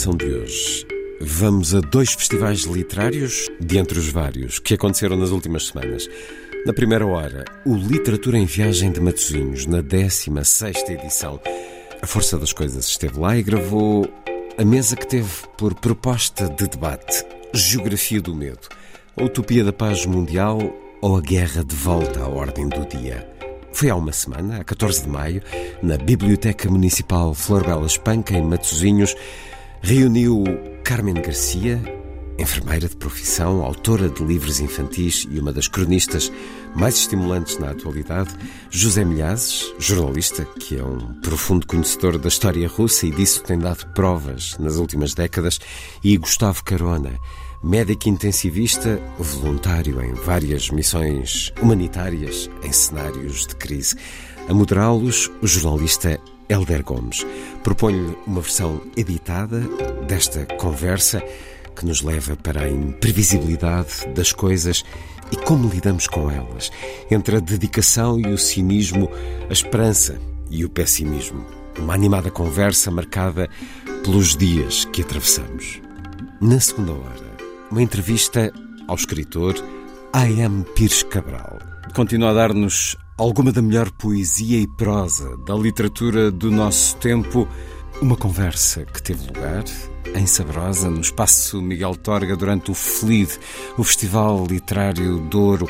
Emissão de hoje, vamos a dois festivais literários, de entre os vários, que aconteceram nas últimas semanas. Na primeira hora, o Literatura em Viagem de Matosinhos, na 16 edição. A Força das Coisas esteve lá e gravou a mesa que teve por proposta de debate Geografia do Medo, a Utopia da Paz Mundial ou a Guerra de Volta à Ordem do Dia. Foi há uma semana, a 14 de maio, na Biblioteca Municipal Flor Bela Espanca, em Matosinhos, reuniu Carmen Garcia, enfermeira de profissão, autora de livros infantis e uma das cronistas mais estimulantes na atualidade, José Milhazes, jornalista que é um profundo conhecedor da história russa e disso tem dado provas nas últimas décadas, e Gustavo Carona, médico intensivista, voluntário em várias missões humanitárias em cenários de crise. A moderá-los, o jornalista Helder Gomes. Proponho-lhe uma versão editada desta conversa que nos leva para a imprevisibilidade das coisas e como lidamos com elas, entre a dedicação e o cinismo, a esperança e o pessimismo. Uma animada conversa marcada pelos dias que atravessamos. Na segunda hora, uma entrevista ao escritor A.M. Pires Cabral. Continua a dar-nos alguma da melhor poesia e prosa da literatura do nosso tempo. Uma conversa que teve lugar em Sabrosa, no Espaço Miguel Torga, durante o FLID, o Festival Literário Douro.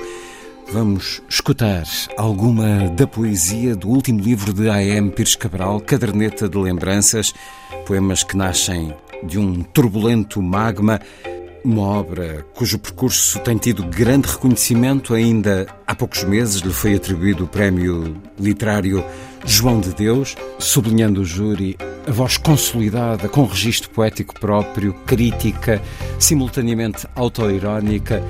Vamos escutar alguma da poesia do último livro de A.M. Pires Cabral, Caderneta de Lembranças, poemas que nascem de um turbulento magma uma obra cujo percurso tem tido grande reconhecimento. Ainda há poucos meses lhe foi atribuído o prémio literário João de Deus, sublinhando o júri a voz consolidada, com registro poético próprio, crítica, simultaneamente autoirónica,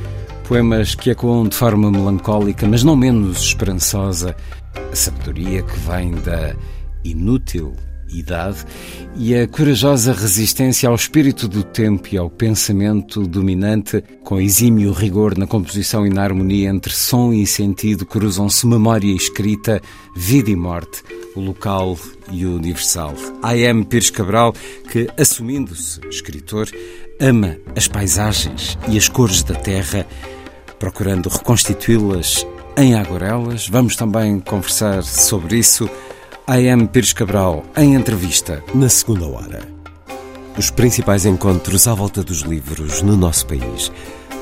poemas que ecoam de forma melancólica, mas não menos esperançosa, a sabedoria que vem da inútil idade e a corajosa resistência ao espírito do tempo e ao pensamento dominante, com exímio rigor na composição e na harmonia entre som e sentido, cruzam-se memória e escrita, vida e morte, o local e o universal. A.M. Pires Cabral, que, assumindo-se escritor, ama as paisagens e as cores da terra, procurando reconstituí-las em aguarelas. Vamos também conversar sobre isso A.M. Pires Cabral, em entrevista, na segunda hora. Os principais encontros à volta dos livros no nosso país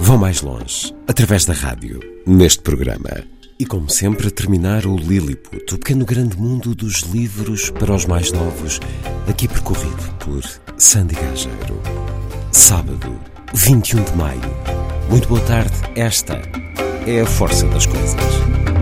vão mais longe, através da rádio, neste programa. E como sempre, a terminar o Lilliput, o pequeno grande mundo dos livros para os mais novos, aqui percorrido por Sandy Gageiro. Sábado, 21 de maio. Muito boa tarde, esta é a força das coisas.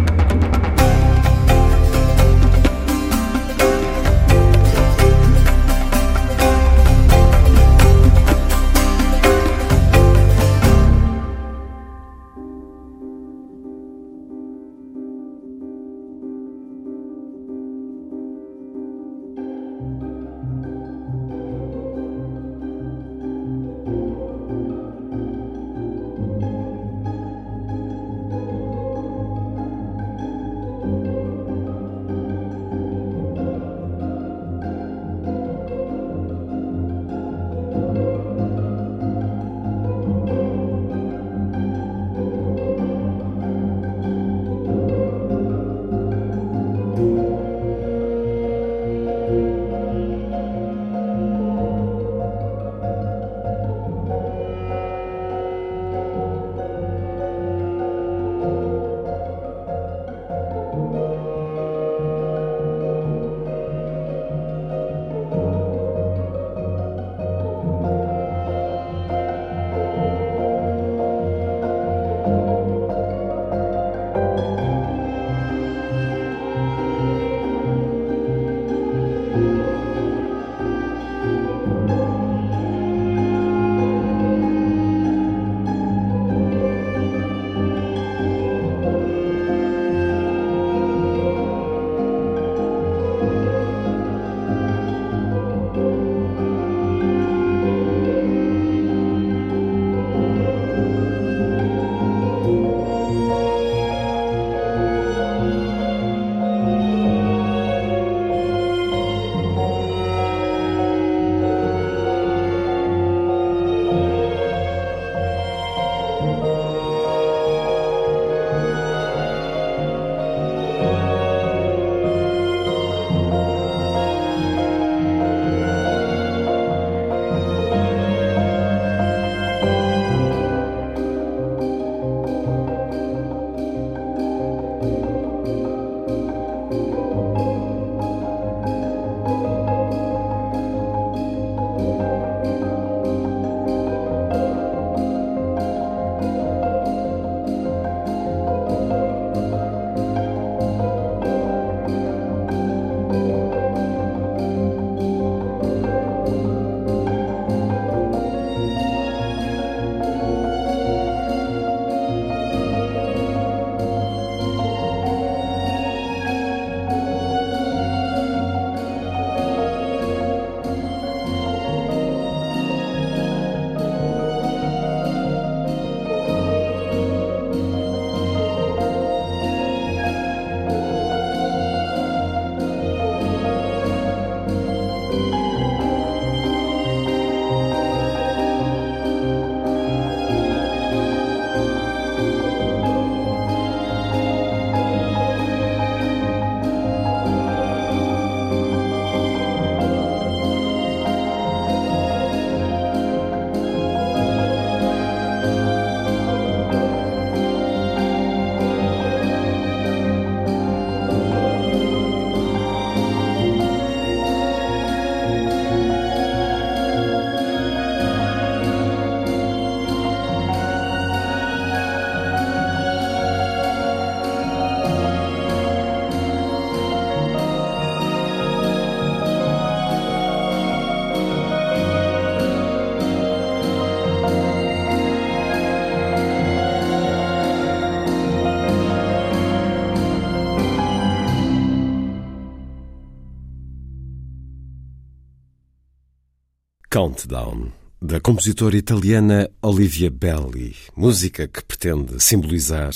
Countdown, da compositora italiana Olivia Belli, música que pretende simbolizar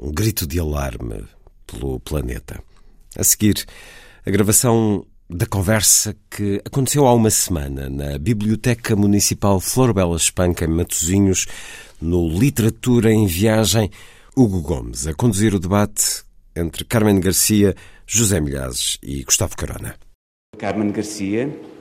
um grito de alarme pelo planeta. A seguir, a gravação da conversa que aconteceu há uma semana na Biblioteca Municipal Flor Bela Espanca, em Matosinhos, no Literatura em Viagem, Hugo Gomes, a conduzir o debate entre Carmen Garcia, José Milhazes e Gustavo Carona. Carmen Garcia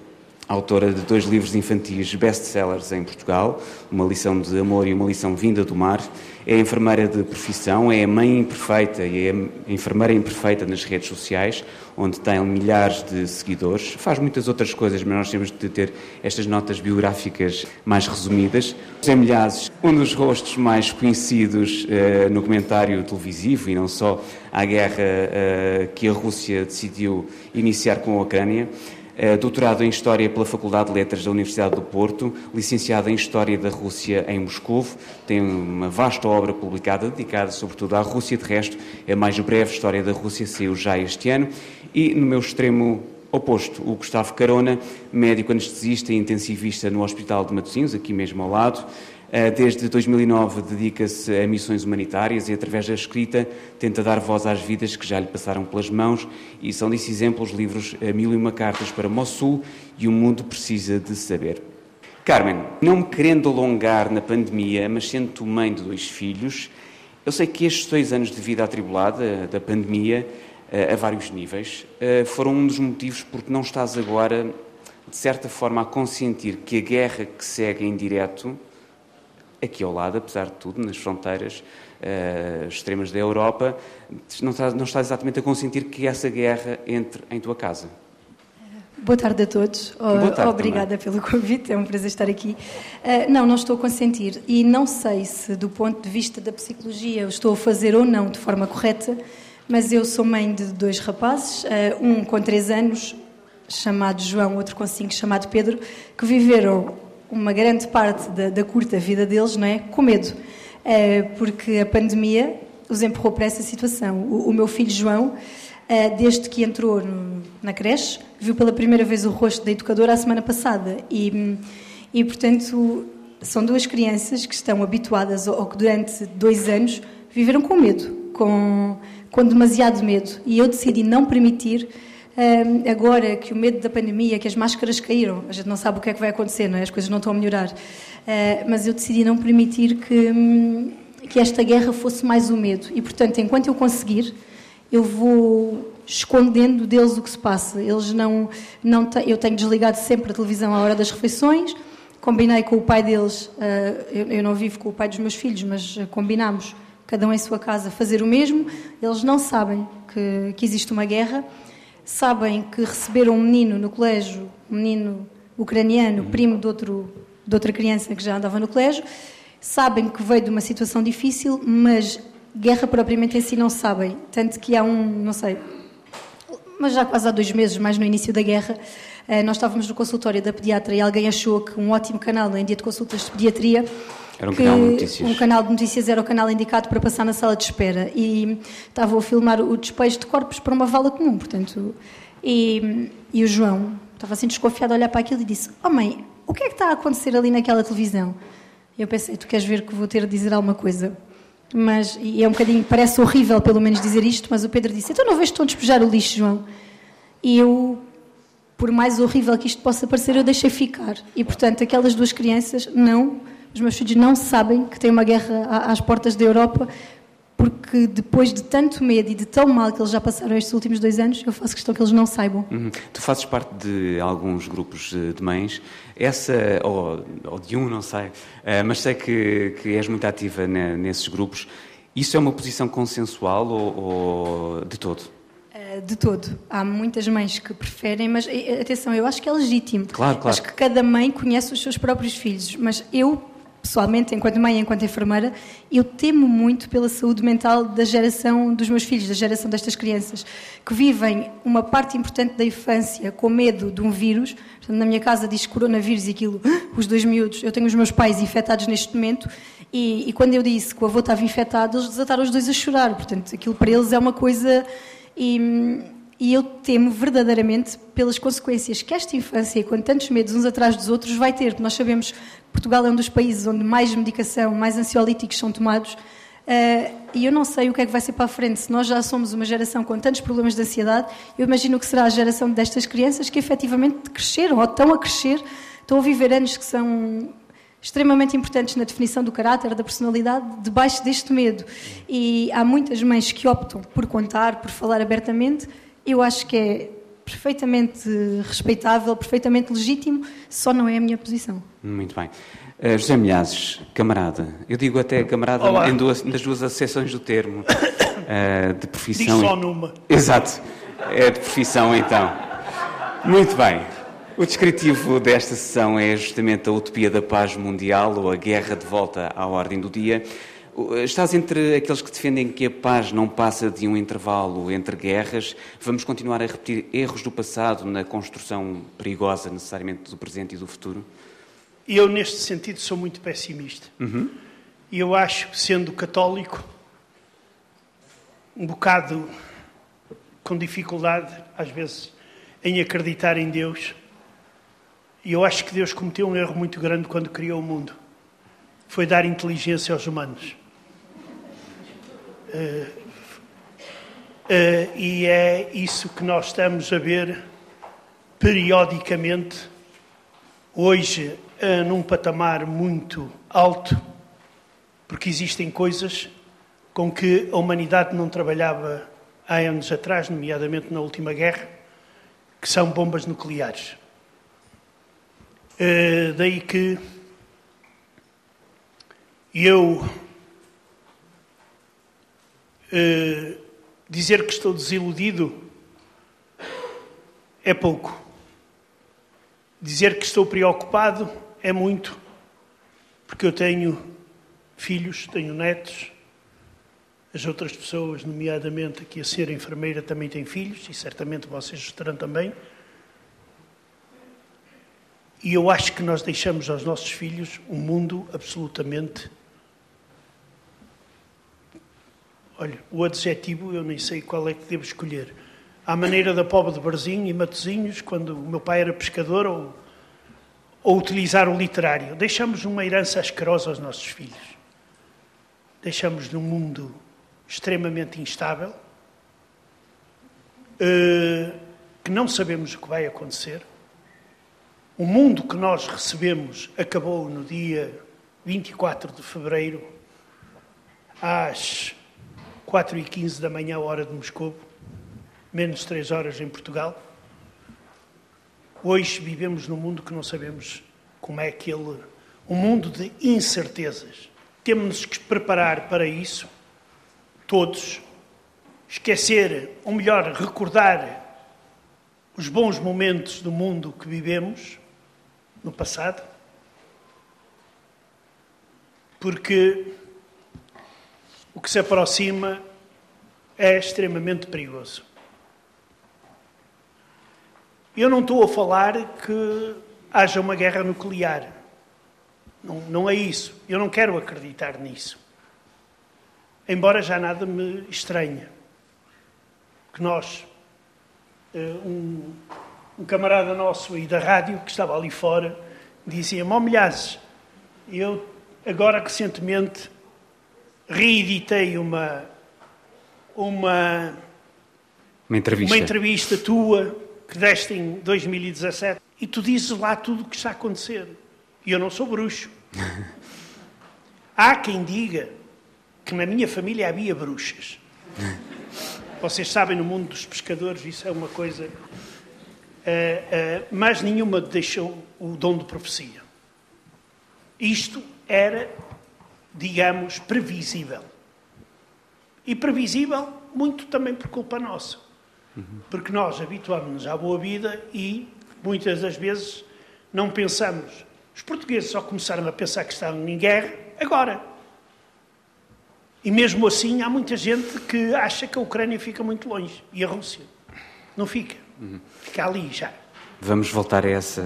autora de dois livros infantis best-sellers em Portugal, Uma Lição de Amor e Uma Lição Vinda do Mar. É enfermeira de profissão, é mãe imperfeita e é enfermeira imperfeita nas redes sociais, onde tem milhares de seguidores. Faz muitas outras coisas, mas nós temos de ter estas notas biográficas mais resumidas. José Milhazes, um dos rostos mais conhecidos uh, no comentário televisivo e não só à guerra uh, que a Rússia decidiu iniciar com a Ucrânia. É doutorado em História pela Faculdade de Letras da Universidade do Porto, licenciado em História da Rússia em Moscou, tem uma vasta obra publicada dedicada sobretudo à Rússia, de resto, a mais breve História da Rússia saiu já este ano, e no meu extremo oposto, o Gustavo Carona, médico anestesista e intensivista no Hospital de Matosinhos, aqui mesmo ao lado, eh, desde 2009 dedica-se a missões humanitárias e, através da escrita, tenta dar voz às vidas que já lhe passaram pelas mãos e são disso exemplos livros Mil e Uma Cartas para Mossul e O Mundo Precisa de Saber. Carmen, não me querendo alongar na pandemia, mas sendo mãe de dois filhos, eu sei que estes dois anos de vida atribulada da pandemia, eh, a vários níveis, eh, foram um dos motivos porque não estás agora, de certa forma, a consentir que a guerra que segue em direto aqui ao lado, apesar de tudo, nas fronteiras uh, extremas da Europa, não estás, não estás exatamente a consentir que essa guerra entre em tua casa. Boa tarde a todos. Boa tarde Obrigada também. pelo convite, é um prazer estar aqui. Uh, não, não estou a consentir e não sei se, do ponto de vista da psicologia, eu estou a fazer ou não de forma correta, mas eu sou mãe de dois rapazes, uh, um com três anos, chamado João, outro com cinco, chamado Pedro, que viveram uma grande parte da, da, curta vida deles não é, com medo, uh, porque a pandemia os empurrou para essa situação. O, o meu filho João, uh, desde que entrou no, na creche, viu pela primeira vez o rosto da educadora a semana passada e, e portanto, são duas crianças que estão habituadas ou que durante dois anos viveram com medo, com, com demasiado medo. E eu decidi não permitir agora que o medo da pandemia, que as máscaras caíram, a gente não sabe o que é que vai acontecer, não é? as coisas não estão a melhorar, uh, mas eu decidi não permitir que, um, que esta guerra fosse mais o medo. E, portanto, enquanto eu conseguir, eu vou escondendo deles o que se passa. Eles não, não te, eu tenho desligado sempre a televisão à hora das refeições. Combinei com o pai deles, uh, eu, não vivo com o pai dos meus filhos, mas uh, combinámos, cada um em sua casa, fazer o mesmo. Eles não sabem que, que existe uma guerra sabem que receberam um menino no colégio, um menino ucraniano, primo de, outro, de outra criança que já andava no colégio, sabem que veio de uma situação difícil, mas guerra propriamente em si não sabem. Tanto que há um, não sei, mas já quase há dois meses, mais no início da guerra, eh, nós estávamos no consultório da pediatra e alguém achou que um ótimo canal em dia de consultas de pediatria era um canal de notícias. Um canal de notícias era o canal indicado para passar na sala de espera. E estavam a filmar o despejo de corpos para uma vala comum, portanto. E, e o João estava assim desconfiado a olhar para aquilo e disse: Oh mãe, o que é que está a acontecer ali naquela televisão? E eu pensei: Tu queres ver que vou ter de dizer alguma coisa? Mas, e é um bocadinho, parece horrível pelo menos dizer isto, mas o Pedro disse: Então não vejo que estão a despejar o lixo, João? E eu, por mais horrível que isto possa parecer, eu deixei ficar. E portanto, aquelas duas crianças não os meus filhos não sabem que tem uma guerra às portas da Europa, porque depois de tanto medo e de tão mal que eles já passaram estes últimos dois anos, eu faço questão que eles não saibam. Uhum. Tu fazes parte de alguns grupos de mães, essa, ou, ou de um, não sei, eh, mas sei que, que és muito ativa nesses grupos. Isso é uma posição consensual ou, ou de todo? Eh, de todo. Há muitas mães que preferem, mas eh, atenção, eu acho que é legítimo. Claro, claro. Acho que cada mãe conhece os seus próprios filhos, mas eu pessoalmente, enquanto mãe, enquanto enfermeira, eu temo muito pela saúde mental da geração dos meus filhos, da geração destas crianças, que vivem uma parte importante da infância com medo de um vírus. Portanto, na minha casa diz coronavírus e aquilo, os dois miúdos. Eu tenho os meus pais infectados neste momento e, e quando eu disse que o avô estava infectado, eles desataram os dois a chorar. Portanto, aquilo para eles é uma coisa. E, E eu temo verdadeiramente pelas consequências que esta infância, com tantos medos uns atrás dos outros, vai ter. Nós sabemos que Portugal é um dos países onde mais medicação, mais ansiolíticos são tomados. Uh, e eu não sei o que é que vai ser para a frente. Se nós já somos uma geração com tantos problemas de ansiedade, eu imagino que será a geração destas crianças que efetivamente cresceram ou estão a crescer, estão a viver anos que são extremamente importantes na definição do caráter, da personalidade, debaixo deste medo. E há muitas mães que optam por contar, por falar abertamente, eu acho que é perfeitamente respeitável, perfeitamente legítimo, só não é a minha posição. Muito bem. Uh, José Milhazes, camarada, eu digo até camarada em duas, nas duas acessões do termo, uh, de profissão. Diz só numa. Exato, é de profissão então. Muito bem. O descritivo desta sessão é justamente a utopia da paz mundial ou a guerra de volta à ordem do dia. Estás entre aqueles que defendem que a paz não passa de um intervalo entre guerras. Vamos continuar a repetir erros do passado na construção perigosa, necessariamente, do presente e do futuro? Eu, neste sentido, sou muito pessimista. Uhum. E eu acho que, sendo católico, um bocado com dificuldade, às vezes, em acreditar em Deus. E eu acho que Deus cometeu um erro muito grande quando criou o mundo. Foi dar inteligência aos humanos. Uh, uh, e é isso que nós estamos a ver periodicamente, hoje, uh, num patamar muito alto, porque existem coisas com que a humanidade não trabalhava há anos atrás, nomeadamente na última guerra, que são bombas nucleares. daí que eu Uh, dizer que estou desiludido é pouco. Dizer que estou preocupado é muito, porque eu tenho filhos, tenho netos, as outras pessoas, nomeadamente aqui a ser enfermeira, também têm filhos, e certamente vocês terão também. E eu acho que nós deixamos aos nossos filhos um mundo absolutamente Olha, o adjetivo eu nem sei qual é que devo escolher. À maneira da pobre de Barzinho e Matozinhos, quando o meu pai era pescador, ou, ou utilizar o literário. Deixamos uma herança asquerosa aos nossos filhos. Deixamos num mundo extremamente instável, uh, que não sabemos o que vai acontecer. O mundo que nós recebemos acabou no dia 24 de fevereiro, às 4 e 15 da manhã, hora de Moscou, menos 3 horas em Portugal. Hoje vivemos num mundo que não sabemos como é que ele. um mundo de incertezas. Temos que preparar para isso, todos. Esquecer, ou melhor, recordar os bons momentos do mundo que vivemos no passado. Porque o que se aproxima é extremamente perigoso. Eu não estou a falar que haja uma guerra nuclear. Não, não é isso. Eu não quero acreditar nisso. Embora já nada me estranhe. Que nós, eh, um, um camarada nosso aí da rádio, que estava ali fora, dizia-me, oh, milhares, eu agora recentemente reeditei uma, uma, uma, entrevista. uma entrevista tua que deste em 2017 e tu dizes lá tudo o que está a acontecer. E eu não sou bruxo. Há quem diga que na minha família havia bruxas. Vocês sabem, no mundo dos pescadores, isso é uma coisa. Uh, uh, mas nenhuma deixou o dom de profecia. Isto era digamos, previsível. E previsível muito também por culpa nossa. Porque nós habituamos-nos à boa vida e muitas das vezes não pensamos. Os portugueses só começaram a pensar que estavam em guerra agora. E mesmo assim há muita gente que acha que a Ucrânia fica muito longe e a Rússia não fica. Fica ali já. Vamos voltar a essa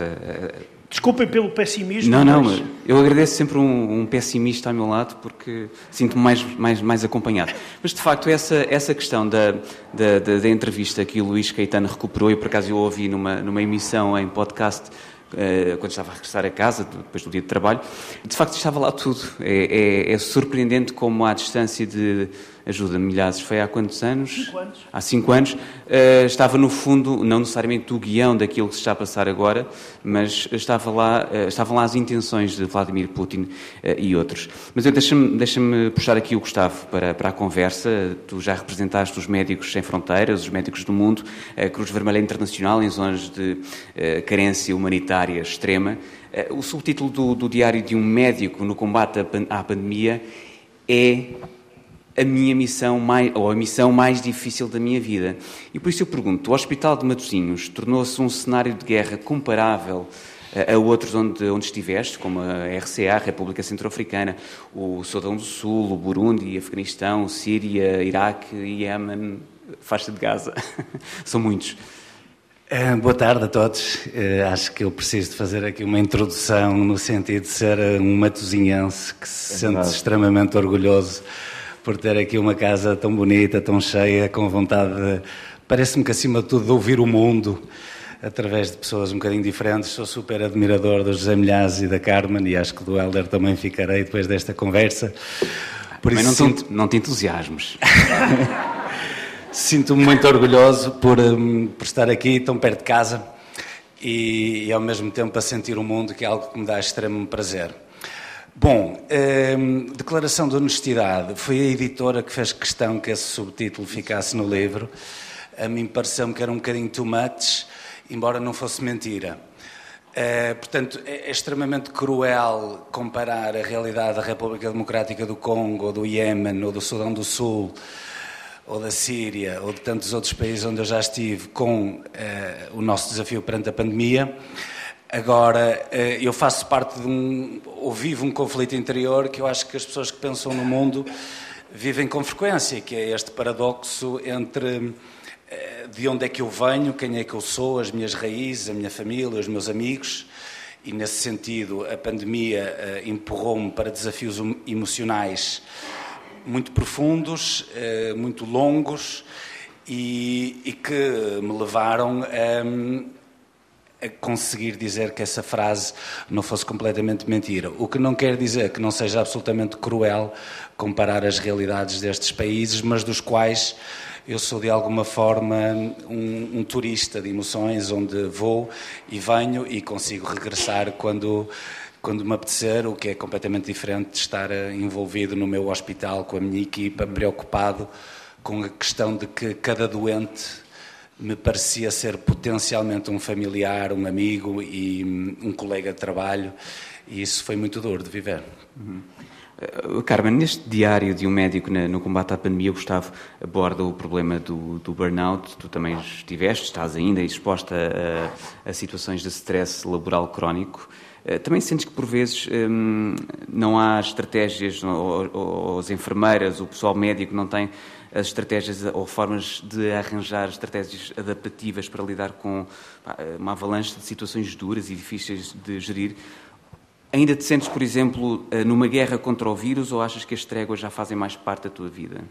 Desculpem pelo pessimismo. Não, não, mas... eu agradeço sempre um, um, pessimista ao meu lado porque sinto-me mais, mais, mais acompanhado. Mas de facto, essa, essa questão da, da, da, da entrevista que o Luís Caetano recuperou, e por acaso eu ouvi numa, numa emissão em podcast eh, quando estava a regressar a casa, depois do dia de trabalho, de facto estava lá tudo. É, é, é surpreendente como à distância de ajuda milhares, foi há quantos anos? Cinco anos. Há cinco anos. Uh, estava no fundo, não necessariamente o guião daquilo que se está a passar agora, mas estava lá, uh, estavam lá as intenções de Vladimir Putin uh, e outros. Mas deixa-me deixa puxar aqui o Gustavo para, para a conversa. Tu já representaste os Médicos Sem Fronteiras, os Médicos do Mundo, a Cruz Vermelha Internacional em zonas de carência humanitária extrema. o subtítulo do, do Diário de um Médico no Combate à Pandemia é a minha missão mais, ou a missão mais difícil da minha vida. E por isso eu pergunto, o Hospital de Matosinhos tornou-se um cenário de guerra comparável a, a outros onde, onde estiveste, como a RCA, a República Centro-Africana, o Sudão do Sul, o Burundi, Afeganistão, Síria, Iraque, Iémen, faixa de Gaza. São muitos. Uh, boa tarde a todos. Uh, acho que eu preciso de fazer aqui uma introdução no sentido de ser um matosinhense que se é sente extremamente orgulhoso por ter aqui uma casa tão bonita, tão cheia, com vontade de. Parece-me que, acima de tudo, de ouvir o mundo através de pessoas um bocadinho diferentes. Sou super admirador do José Milhaz e da Carmen e acho que do Helder também ficarei depois desta conversa. Por Mas isso, não, te, não te entusiasmes. Sinto-me muito orgulhoso por, um, por estar aqui tão perto de casa e, e, ao mesmo tempo a sentir o mundo, que é algo que me dá extremo prazer. Bom, ehm, declaração de honestidade. Foi a editora que fez questão que esse subtítulo ficasse no livro. A mim pareceu-me que era um bocadinho too much, embora não fosse mentira. Uh, portanto, é, é, extremamente cruel comparar a realidade da República Democrática do Congo, ou do Iêmen, ou do Sudão do Sul, ou da Síria, ou de tantos outros países onde eu já estive, com uh, o nosso desafio perante a pandemia. Agora, eh, eu faço parte de um, ou vivo um conflito interior que eu acho que as pessoas que pensam no mundo vivem com frequência, que é este paradoxo entre eh, de onde é que eu venho, quem é que eu sou, as minhas raízes, a minha família, os meus amigos. E nesse sentido, a pandemia eh, empurrou-me para desafios emocionais muito profundos, muito longos e, e que me levaram a a conseguir dizer que essa frase não fosse completamente mentira. O que não quer dizer que não seja absolutamente cruel comparar as realidades destes países, mas dos quais eu sou de alguma forma um, um turista de emoções, onde vou e venho e consigo regressar quando quando me apetecer, o que é completamente diferente de estar envolvido no meu hospital com a minha equipa, preocupado com a questão de que cada doente me parecia ser potencialmente um familiar, um amigo e um colega de trabalho, e isso foi muito duro de viver. Uhum. Uh, Carmen, neste diário de um médico no combate à pandemia, Gustavo aborda o problema do, do, burnout. Tu também estiveste, estás ainda exposta a, a situações de stress laboral crónico. Uh, também sentes que, por vezes, um, não há estratégias, ou, ou, as enfermeiras, o pessoal médico não tem as estratégias ou formas de arranjar estratégias adaptativas para lidar com pá, uma avalanche de situações duras e difíceis de gerir. Ainda te sentes, por exemplo, eh, numa guerra contra o vírus ou achas que as tréguas já fazem mais parte da tua vida?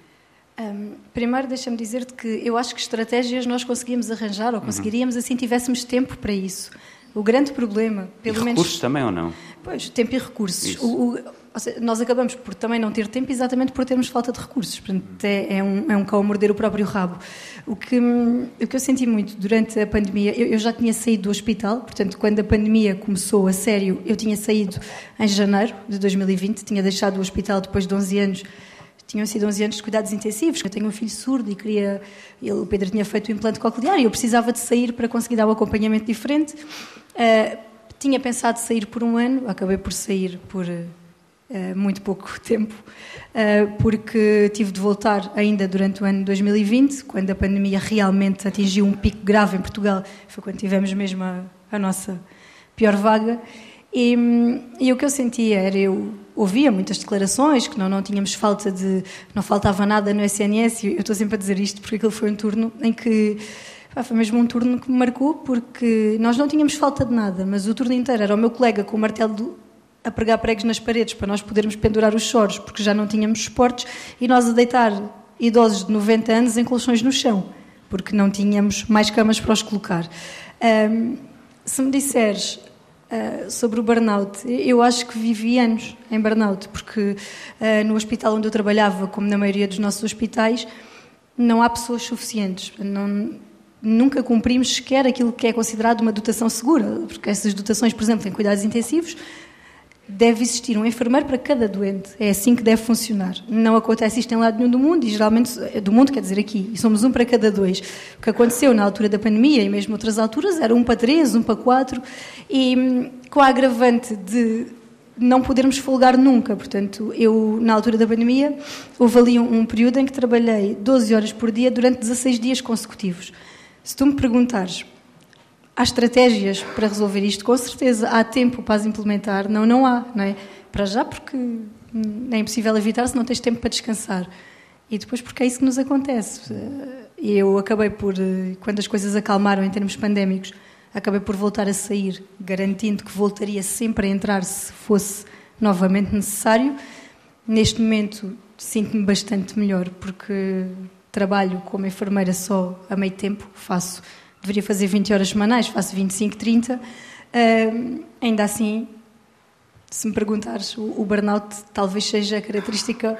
Um, primeiro, deixa-me dizer-te que eu acho que estratégias nós conseguíamos arranjar ou conseguiríamos uhum. assim tivéssemos tempo para isso. O grande problema, pelo e menos. Recursos também ou não? Pois, tempo e recursos. O, o, seja, nós acabamos por também não ter tempo exatamente por termos falta de recursos. Portanto, é, é um, é um cão a morder o próprio rabo. O que, o que eu senti muito durante a pandemia, eu, eu, já tinha saído do hospital, portanto, quando a pandemia começou a sério, eu tinha saído em janeiro de 2020, tinha deixado o hospital depois de 11 anos tinham sido 11 anos de cuidados intensivos. Eu tenho um filho surdo e queria. Ele, o Pedro tinha feito o implante coclear e eu precisava de sair para conseguir dar um acompanhamento diferente. Uh, tinha pensado sair por um ano, acabei por sair por uh, muito pouco tempo, uh, porque tive de voltar ainda durante o ano de 2020, quando a pandemia realmente atingiu um pico grave em Portugal. Foi quando tivemos mesmo a, a nossa pior vaga. E, e, o que eu sentia era, eu ouvia muitas declarações que não, não tínhamos falta de, não faltava nada no SNS, eu estou sempre a dizer isto porque aquele foi um turno em que foi mesmo um turno que me marcou porque nós não tínhamos falta de nada, mas o turno inteiro era o meu colega com o martelo a pregar pregos nas paredes para nós podermos pendurar os choros porque já não tínhamos suportes e nós a deitar idosos de 90 anos em colchões no chão porque não tínhamos mais camas para os colocar. Um, se me disseres uh, sobre o burnout, eu acho que vivi anos em burnout, porque uh, no hospital onde eu trabalhava, como na maioria dos nossos hospitais, não há pessoas suficientes. Não, nunca cumprimos sequer aquilo que é considerado uma dotação segura, porque essas dotações, por exemplo, em cuidados intensivos, deve existir um enfermeiro para cada doente. É assim que deve funcionar. Não acontece isto em lado nenhum do mundo, e geralmente, do mundo quer dizer aqui, e somos um para cada dois. O que aconteceu na altura da pandemia, e mesmo outras alturas, era um para três, um para quatro, e hum, com a agravante de não podermos folgar nunca. Portanto, eu, na altura da pandemia, houve ali um, um período em que trabalhei 12 horas por dia durante 16 dias consecutivos. Se tu me perguntares Há estratégias para resolver isto, com certeza. Há tempo para as implementar? Não, não há. Não é? Para já, porque é impossível evitar se não tens tempo para descansar. E depois, porque é isso que nos acontece. Eu acabei por, quando as coisas acalmaram em termos pandémicos, acabei por voltar a sair, garantindo que voltaria sempre a entrar se fosse novamente necessário. Neste momento, sinto-me bastante melhor, porque trabalho como enfermeira só a meio tempo, faço deveria fazer 20 horas semanais, faço 25, 30. Uh, ainda assim, se me perguntares, o, o burnout talvez seja a característica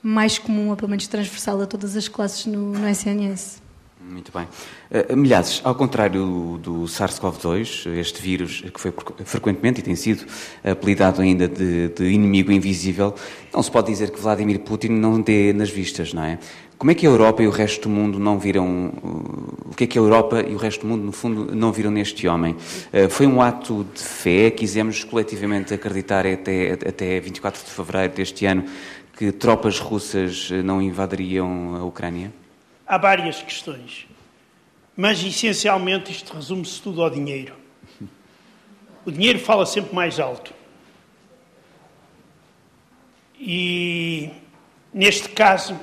mais comum, ou pelo menos transversal a todas as classes no, no SNS. Muito bem. Uh, milhares, ao contrário do SARS-CoV-2, este vírus que foi frequentemente e tem sido apelidado ainda de, de, inimigo invisível, não se pode dizer que Vladimir Putin não dê nas vistas, não é? Como é que a Europa e o resto do mundo não viram. O que é que a Europa e o resto do mundo, no fundo, não viram neste homem? Uh, foi um ato de fé, quisemos coletivamente acreditar até, até 24 de fevereiro deste ano que tropas russas não invadiriam a Ucrânia? há várias questões, mas essencialmente isto resume-se tudo ao dinheiro. O dinheiro fala sempre mais alto. E neste caso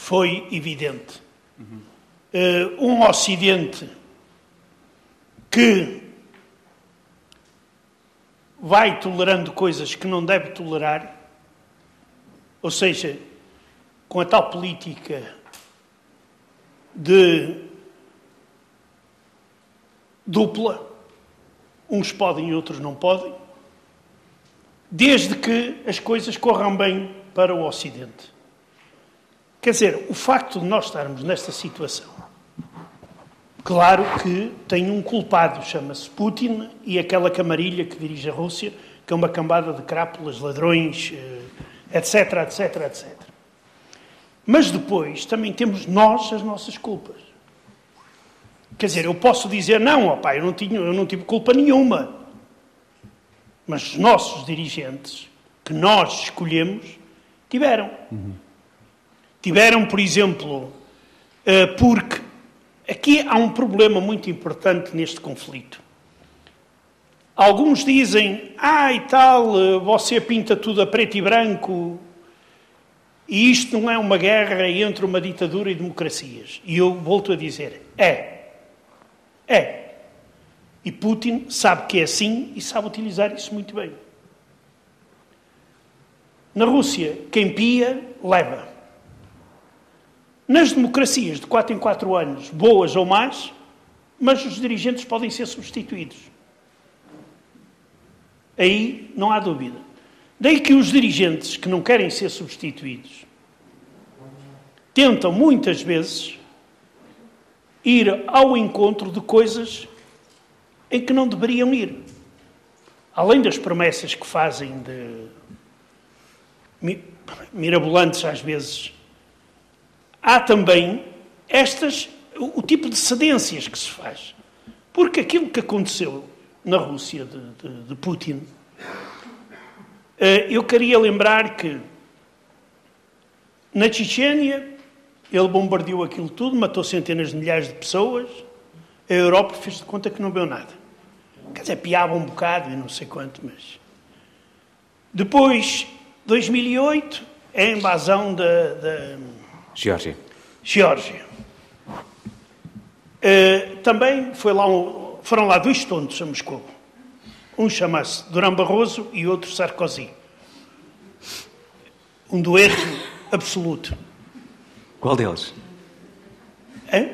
foi evidente. Uh, um Ocidente que vai tolerando coisas que não deve tolerar, ou seja, com a tal política de dupla, uns podem e outros não podem, desde que as coisas corram bem para o Ocidente. Quer dizer, o facto de nós estarmos nesta situação, claro que tem um culpado, chama-se Putin, e aquela camarilha que dirige a Rússia, que é uma cambada de crápulas, ladrões, etc, etc, etc. Mas depois também temos nós as nossas culpas. Quer dizer, eu posso dizer, não, ó pai, eu não, tinha, eu não tive culpa nenhuma. Mas os nossos dirigentes, que nós escolhemos, tiveram. Uhum. Tiveram, por exemplo, eh, porque aqui há um problema muito importante neste conflito. Alguns dizem, ah, e tal, eh, você pinta tudo a preto e branco, e isto não é uma guerra entre uma ditadura e democracias. E eu volto a dizer: é. É. E Putin sabe que é assim e sabe utilizar isso muito bem. Na Rússia, quem pia, leva. Nas democracias, de 4 em 4 anos, boas ou más, mas os dirigentes podem ser substituídos. Aí não há dúvida. Daí que os dirigentes que não querem ser substituídos tentam muitas vezes ir ao encontro de coisas em que não deveriam ir. Além das promessas que fazem de mirabolantes às vezes, há também estas o, tipo de cedências que se faz. Porque aquilo que aconteceu na Rússia de, de, de Putin eh, eu queria lembrar que na Chechênia ele bombardeou aquilo tudo, matou centenas de milhares de pessoas, a Europa fez de conta que não viu nada. Quer dizer, piava um bocado e não sei quanto, mas. Depois, 2008, é a invasão da. da... Geórgia. Geórgia. Uh, também foi lá um, foram lá dois tontos a Moscou. Um chama-se Durão Barroso e outro Sarkozy. Um dueto absoluto. Qual deles? Hã?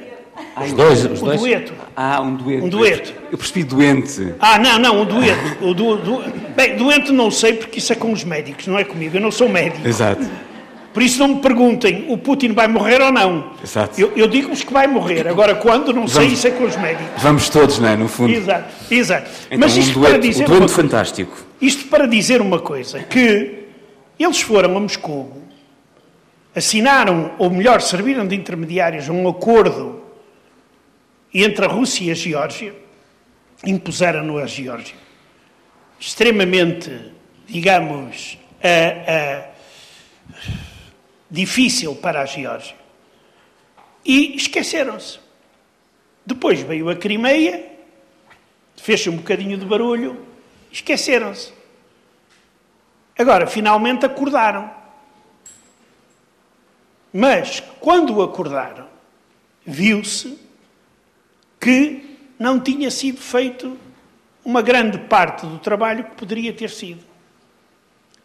Ah, os dois, os um dois? dueto. Ah, um dueto. Um dueto. Eu percebi doente. Ah, não, não, um dueto. O du, du, bem, doente não sei porque isso é com os médicos, não é comigo. Eu não sou médico. Exato. Por isso não me perguntem, o Putin vai morrer ou não. Exato. Eu, eu digo-vos que vai morrer. Agora, quando, não sei, isso é com os médicos. Vamos todos, não é? No fundo. Exato, exato. Então, Mas isto um dueto, para dizer um fantástico. isto para dizer uma coisa, que eles foram a Moscou, assinaram, ou melhor, serviram de intermediários a um acordo entre a Rússia e a Geórgia, impuseram-no à Geórgia. Extremamente, digamos, a, a, difícil para a Geórgia. E esqueceram-se. Depois veio a Crimeia, fez um bocadinho de barulho, esqueceram-se. Agora, finalmente acordaram. Mas, quando acordaram, viu-se que não tinha sido feito uma grande parte do trabalho que poderia ter sido,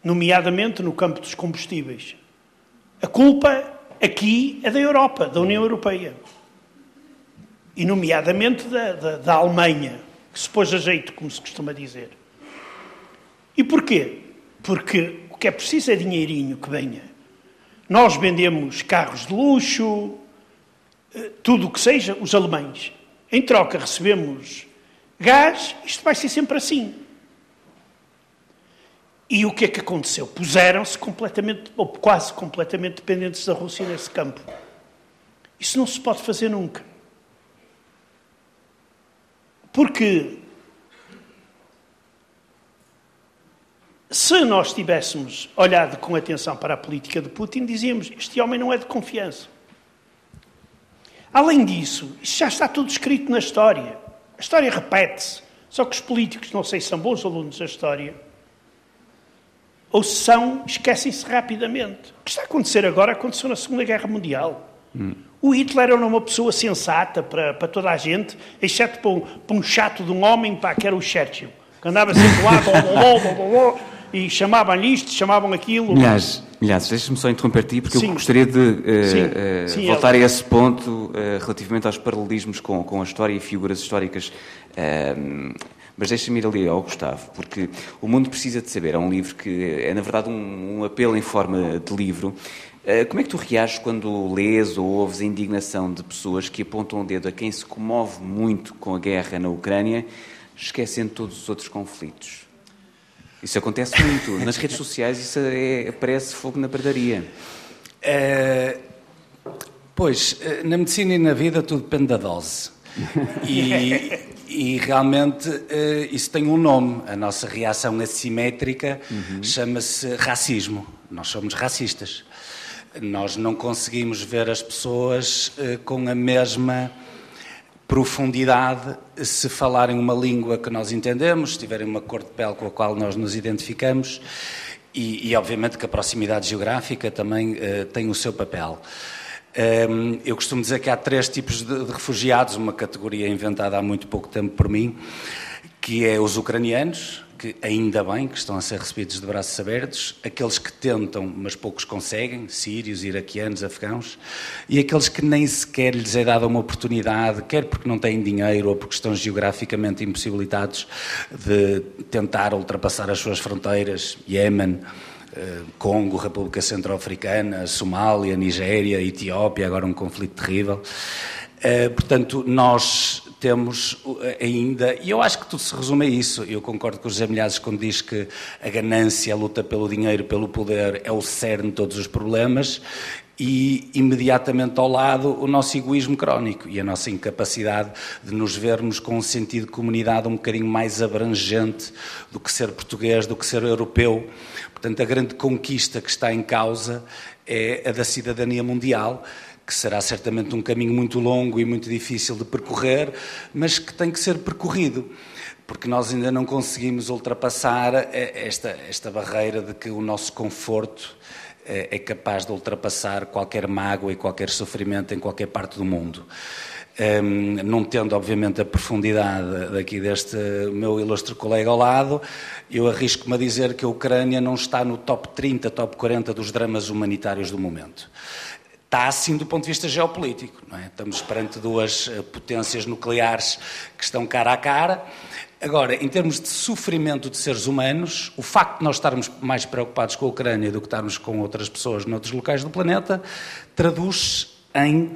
nomeadamente no campo dos combustíveis. A culpa aqui é da Europa, da União Europeia. E, nomeadamente, da, da, da Alemanha, que se pôs a jeito, como se costuma dizer. E porquê? Porque o que é preciso é dinheirinho que venha. Nós vendemos carros de luxo, tudo o que seja, os alemães. Em troca recebemos gás, isto vai ser sempre assim. E o que é que aconteceu? Puseram-se completamente, ou quase completamente dependentes da Rússia nesse campo. Isso não se pode fazer nunca. Porque se nós tivéssemos olhado com atenção para a política de Putin, dizíamos: este homem não é de confiança. Além disso, isto já está tudo escrito na história. A história repete-se. Só que os políticos, não sei se são bons alunos da história, ou são, esquecem-se rapidamente. O que está a acontecer agora aconteceu na Segunda Guerra Mundial. Hum. O Hitler era uma pessoa sensata para, para toda a gente, exceto para um, para um chato de um homem, que era o Churchill, que andava sempre lá, blá, blá, blá, blá, blá, e chamavam-lhe isto, chamavam aquilo. Milhares, milhares, deixa-me só interromper-te, porque Sim. eu gostaria de uh, Sim. Uh, Sim, voltar ela... a esse ponto uh, relativamente aos paralelismos com, com a história e figuras históricas. Mas deixa-me ir ali ao Gustavo, porque O Mundo Precisa de Saber é um livro que é, na verdade, um, um apelo em forma de livro. Como é que tu reages quando lês ou ouves a indignação de pessoas que apontam o dedo a quem se comove muito com a guerra na Ucrânia, esquecendo todos os outros conflitos? Isso acontece muito. Nas redes sociais isso é, parece fogo na pradaria. É, pois, eh, na medicina e na vida tudo depende da dose. E, e realmente eh, isso tem um nome. A nossa reação assimétrica uhum. chama-se racismo. Nós somos racistas. Nós não conseguimos ver as pessoas com a mesma profundidade se falarem uma língua que nós entendemos, se tiverem uma cor de pele com a qual nós nos identificamos e, e obviamente que a proximidade geográfica também uh, tem o seu papel. Ehm, eu costumo dizer que há três tipos de, refugiados, uma categoria inventada há muito pouco tempo por mim, que é os ucranianos, que ainda bem que estão a ser recebidos de braços abertos, aqueles que tentam, mas poucos conseguem, sírios, iraquianos, afegãos, e aqueles que nem sequer lhes é dada uma oportunidade, quer porque não têm dinheiro ou porque estão geograficamente impossibilitados de tentar ultrapassar as suas fronteiras, Iémen, Congo, República Centro-Africana, Somália, Nigéria, Etiópia, agora um conflito terrível. Eh, portanto, nós temos eh, ainda, e eu acho que tudo se resume a isso, eu concordo com o José Milhazes quando diz que a ganância, a luta pelo dinheiro, pelo poder é o cerne de todos os problemas e imediatamente ao lado o nosso egoísmo crónico e a nossa incapacidade de nos vermos com um sentido de comunidade um bocadinho mais abrangente do que ser português, do que ser europeu. Portanto, a grande conquista que está em causa é a da cidadania mundial que será certamente um caminho muito longo e muito difícil de percorrer, mas que tem que ser percorrido, porque nós ainda não conseguimos ultrapassar eh, esta, esta barreira de que o nosso conforto eh, é capaz de ultrapassar qualquer mágoa e qualquer sofrimento em qualquer parte do mundo. Um, não tendo, obviamente, a profundidade daqui deste meu ilustre colega ao lado, eu arrisco-me a dizer que a Ucrânia não está no top 30, top 40 dos dramas humanitários do momento. Está assim do ponto de vista geopolítico. É? Estamos perante duas eh, potências nucleares que estão cara a cara. Agora, em termos de sofrimento de seres humanos, o facto de nós estarmos mais preocupados com a Ucrânia do que estarmos com outras pessoas noutros locais do planeta, traduz em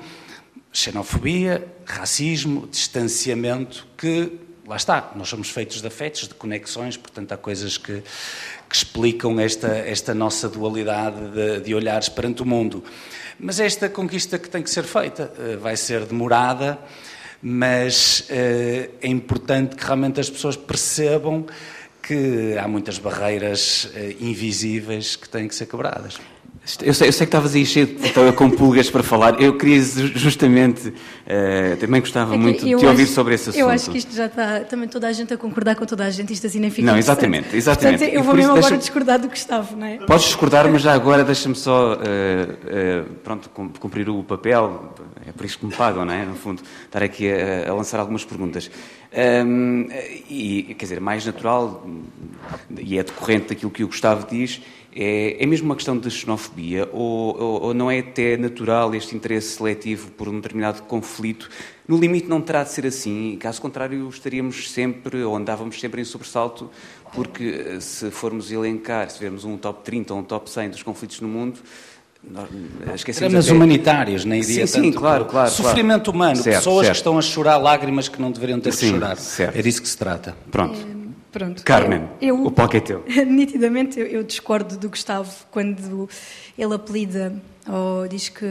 xenofobia, racismo, distanciamento, que lá está, nós somos feitos de afetos, de conexões, portanto há coisas que, que explicam esta, esta nossa dualidade de, de, olhares perante o mundo. Mas esta conquista que tem que ser feita eh, vai ser demorada, mas eh, é importante que realmente as pessoas percebam que há muitas barreiras eh, invisíveis que têm que ser quebradas. Eu sei, eu sei que estavas aí cheio de, com pulgas para falar. Eu queria justamente, uh, também gostava é muito de te ouvir sobre esse assunto. Eu acho que isto já está, também toda a gente a concordar com toda a gente, isto assim nem fica Não, exatamente, exatamente. Portanto, eu vou mesmo agora discordar do Gustavo, não é? Podes discordar, mas já agora deixa-me só, uh, uh, pronto, cumprir o papel, é por isso que me pagam, não é? No fundo, estar aqui a, a lançar algumas perguntas. Um, e, quer dizer, mais natural, e é decorrente daquilo que o Gustavo diz, é, é mesmo uma questão de xenofobia ou, ou, ou, não é até natural este interesse seletivo por um determinado conflito? No limite não terá de ser assim, caso contrário estaríamos sempre, ou andávamos sempre em sobressalto, porque eh, se formos elencar, se tivermos um top 30 ou um top 100 dos conflitos no mundo, Dramas até... humanitários, nem iria sim, sim, claro, claro. Sofrimento claro. humano, certo, pessoas certo. que estão a chorar lágrimas que não deveriam ter sim, que chorar. Certo. É disso que se trata. Pronto. É... Pronto. Carmen, eu, o palco é teu. Nitidamente eu, eu, discordo do Gustavo quando ele apelida ou diz que,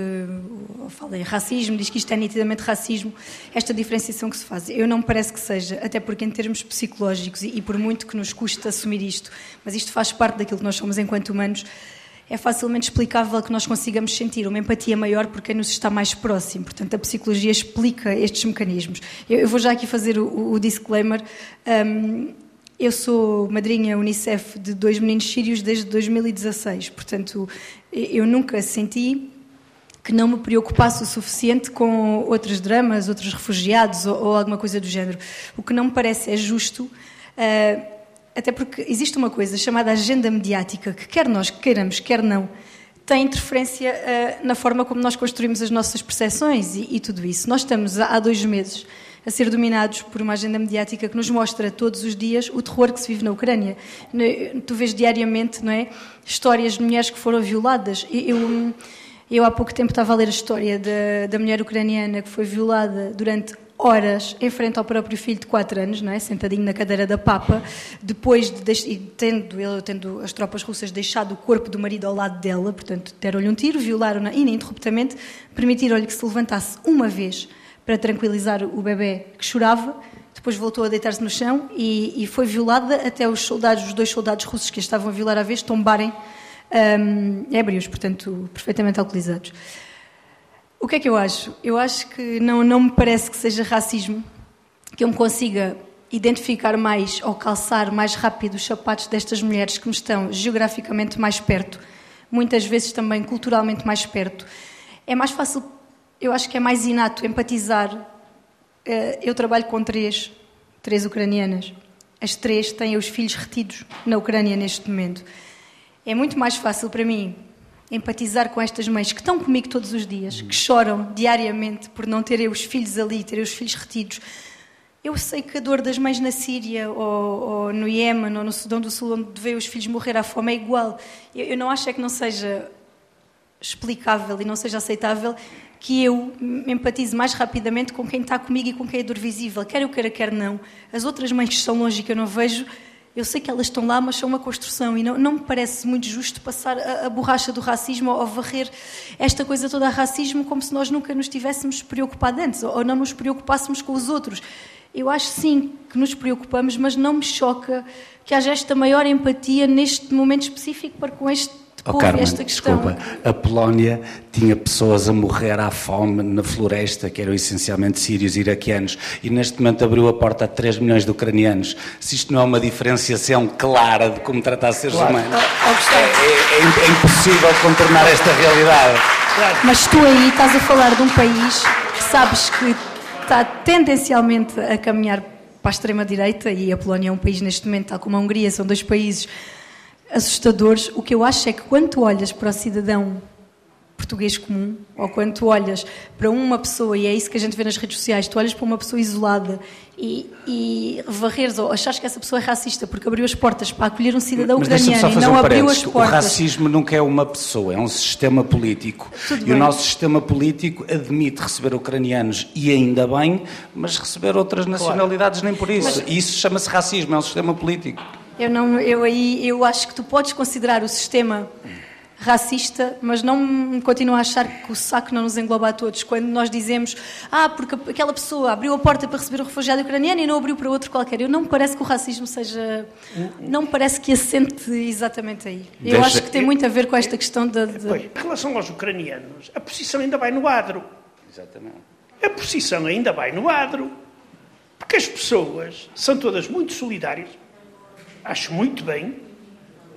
ou fala em racismo, diz que isto é nitidamente racismo, esta diferenciação que se faz. Eu não me parece que seja, até porque em termos psicológicos, e, e por muito que nos custe assumir isto, mas isto faz parte daquilo que nós somos enquanto humanos, é facilmente explicável que nós consigamos sentir uma empatia maior por quem nos está mais próximo. Portanto, a psicologia explica estes mecanismos. Eu, eu vou já aqui fazer o, o disclaimer. Um, eu sou madrinha Unicef de dois meninos sírios desde 2016, portanto, eu nunca senti que não me preocupasse o suficiente com outros dramas, outros refugiados ou, ou alguma coisa do género. O que não me parece é justo, uh, até porque existe uma coisa chamada agenda mediática, que quer nós queiramos, quer não, tem interferência uh, na forma como nós construímos as nossas percepções e, e tudo isso. Nós estamos há dois meses a ser dominados por uma agenda mediática que nos mostra todos os dias o terror que se vive na Ucrânia. Tu vês diariamente, não é, histórias de mulheres que foram violadas. Eu, eu há pouco tempo estava a ler a história da, da mulher ucraniana que foi violada durante horas em frente ao próprio filho de 4 anos, não é? sentadinho na cadeira da Papa, depois de tendo, ele, tendo as tropas russas deixado o corpo do marido ao lado dela, portanto, deram-lhe um tiro, violaram-na ininterruptamente, permitiram-lhe que se levantasse uma vez para tranquilizar o bebê que chorava. Depois voltou a deitar-se no chão e, e, foi violada até os soldados, os dois soldados russos que a estavam a violar à vez, tombarem um, ébrios, portanto, perfeitamente alcoolizados. O que é que eu acho? Eu acho que não, não me parece que seja racismo que eu me consiga identificar mais ou calçar mais rápido os sapatos destas mulheres que me estão geograficamente mais perto, muitas vezes também culturalmente mais perto. É mais fácil eu acho que é mais inato empatizar. Eh, eu trabalho com três, três ucranianas. As três têm os filhos retidos na Ucrânia neste momento. É muito mais fácil para mim empatizar com estas mães que estão comigo todos os dias, que choram diariamente por não terem os filhos ali, terem os filhos retidos. Eu sei que a dor das mães na Síria, ou, ou no Iémen, ou no Sudão do Sul, onde vê os filhos morrer à fome, é igual. Eu, eu não acho é que não seja explicável e não seja aceitável que eu empatize mais rapidamente com quem está comigo e com quem é dor visível, quer eu queira, quer não. As outras mães que estão longe e que eu não vejo, eu sei que elas estão lá, mas são uma construção e não, não me parece muito justo passar a, a borracha do racismo ou varrer esta coisa toda a racismo como se nós nunca nos tivéssemos preocupado antes ou, ou não nos preocupássemos com os outros. Eu acho sim que nos preocupamos, mas não me choca que haja esta maior empatia neste momento específico para com este Oh, Carmen, desculpa, a Polónia tinha pessoas a morrer à fome na floresta, que eram essencialmente sírios e iraquianos, e neste momento abriu a porta a 3 milhões de ucranianos. Se isto não é uma diferenciação clara de como tratar seres claro. humanos, oh, é, é, é, impossível contornar esta realidade. Mas tu aí estás a falar de um país que sabes que está tendencialmente a caminhar para a extrema-direita e a Polónia é um país neste momento, tal como a Hungria, são dois países assustadores. O que eu acho é que quando tu olhas para o cidadão português comum, ou quando tu olhas para uma pessoa, e é isso que a gente vê nas redes sociais, tu olhas para uma pessoa isolada e, e varreres ou achares que essa pessoa é racista porque abriu as portas para acolher um cidadão Mas ucraniano e não um abriu as portas. O racismo nunca é uma pessoa, é um sistema político. Tudo e bem. o nosso sistema político admite receber ucranianos, e ainda bem, mas receber outras nacionalidades nem por isso. E isso chama-se racismo, é um sistema político. Eu não, eu aí eu acho que tu podes considerar o sistema racista, mas não continuo a achar que o saco não nos engloba a todos. Quando nós dizemos, ah, porque aquela pessoa abriu a porta para receber o refugiado ucraniano e não abriu para outro qualquer. Eu não me parece que o racismo seja, não me parece que assente exatamente aí. Eu Deixa- acho que tem muito a ver com esta questão da. Pois, em relação aos ucranianos, a posição ainda vai no adro. Exatamente. A posição ainda vai no adro. Porque as pessoas são todas muito solidárias. Acho muito bem.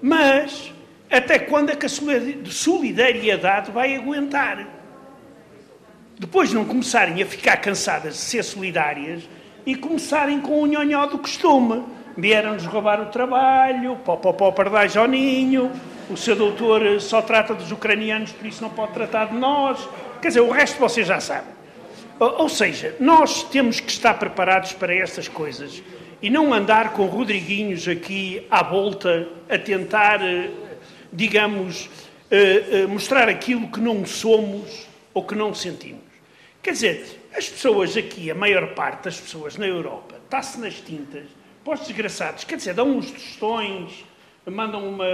Mas até quando é que a solidari- solidariedade vai aguentar? Depois de não começarem a ficar cansadas de ser solidárias e começarem com o nhonhó do costume. Vieram-nos roubar o trabalho, pó, pó, pó, pardais ao ninho, o seu doutor só trata dos ucranianos, por isso não pode tratar de nós. Quer dizer, o resto vocês já sabem. Ou seja, nós temos que estar preparados para estas coisas e não andar com Rodriguinhos aqui à volta a tentar, eh, digamos, eh, eh, mostrar aquilo que não somos ou que não sentimos. Quer dizer, as pessoas aqui, a maior parte das pessoas na Europa, está-se nas tintas, os desgraçados, quer dizer, dão uns tostões, mandam uma,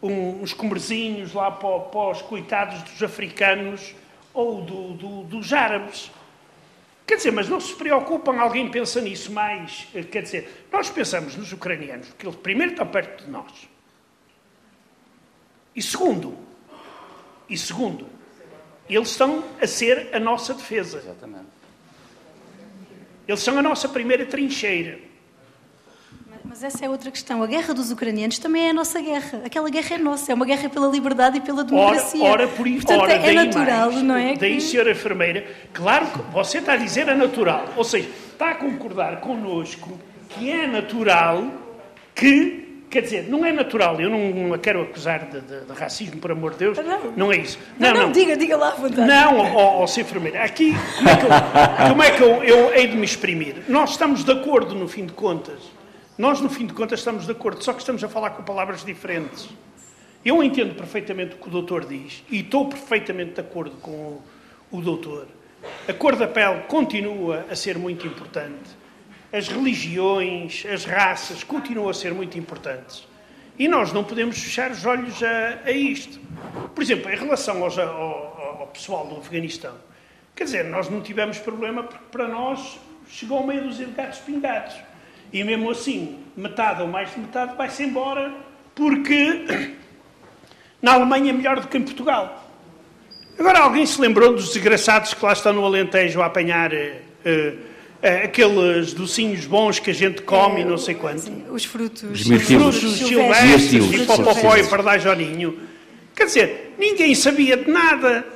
um- uns comerzinhos lá para, para os coitados dos africanos ou do- do- dos árabes. Quer dizer, mas não se preocupam, alguém pensa nisso mais. Eh, Quer dizer, nós pensamos nos ucranianos, porque eles primeiro estão perto de nós. E segundo, e segundo, eles estão a ser a nossa defesa. Exatamente. Eles são a nossa primeira trincheira. Mas essa é outra questão. A guerra dos ucranianos também é a nossa guerra. Aquela guerra é nossa. É uma guerra pela liberdade e pela Ora, democracia. ora por isso, Portanto, ora, é natural, mais, não é? Daí, que- senhora enfermeira, claro que você está a dizer é natural. Ou seja, está a concordar connosco que é natural que, quer dizer, não é natural, eu não, não a quero acusar de, de- de racismo, por amor de Deus, Não. é isso. Não, não, diga, diga lá à vontade. Não, ó, ó, enfermeira, aqui, como é que, eu, como é que eu, eu hei de me exprimir? Nós estamos de acordo, no fim de contas. Nós, no fim de contas, estamos de acordo, só que estamos a falar com palavras diferentes. Eu entendo perfeitamente o que o doutor diz e estou perfeitamente de acordo com o, o doutor. A cor da pele continua a ser muito importante. As religiões, as raças continuam a ser muito importantes. E nós não podemos fechar os olhos a, a isto. Por exemplo, em relação aos- ao, ao- pessoal do Afeganistão, quer dizer, nós não tivemos problema porque para nós chegou meia dúzia de pingados. E mesmo assim, metade ou mais de metade vai-se embora porque na Alemanha é melhor do que em Portugal. Agora, alguém se lembrou dos desgraçados que lá estão no Alentejo a apanhar eh, eh, aqueles docinhos bons que a gente come e não sei quanto? Os frutos. Os mirtilos. Frutos silvestres. Mirtilos. e popopó e Silvestres. pardais ao ninho. Quer dizer, ninguém sabia de nada.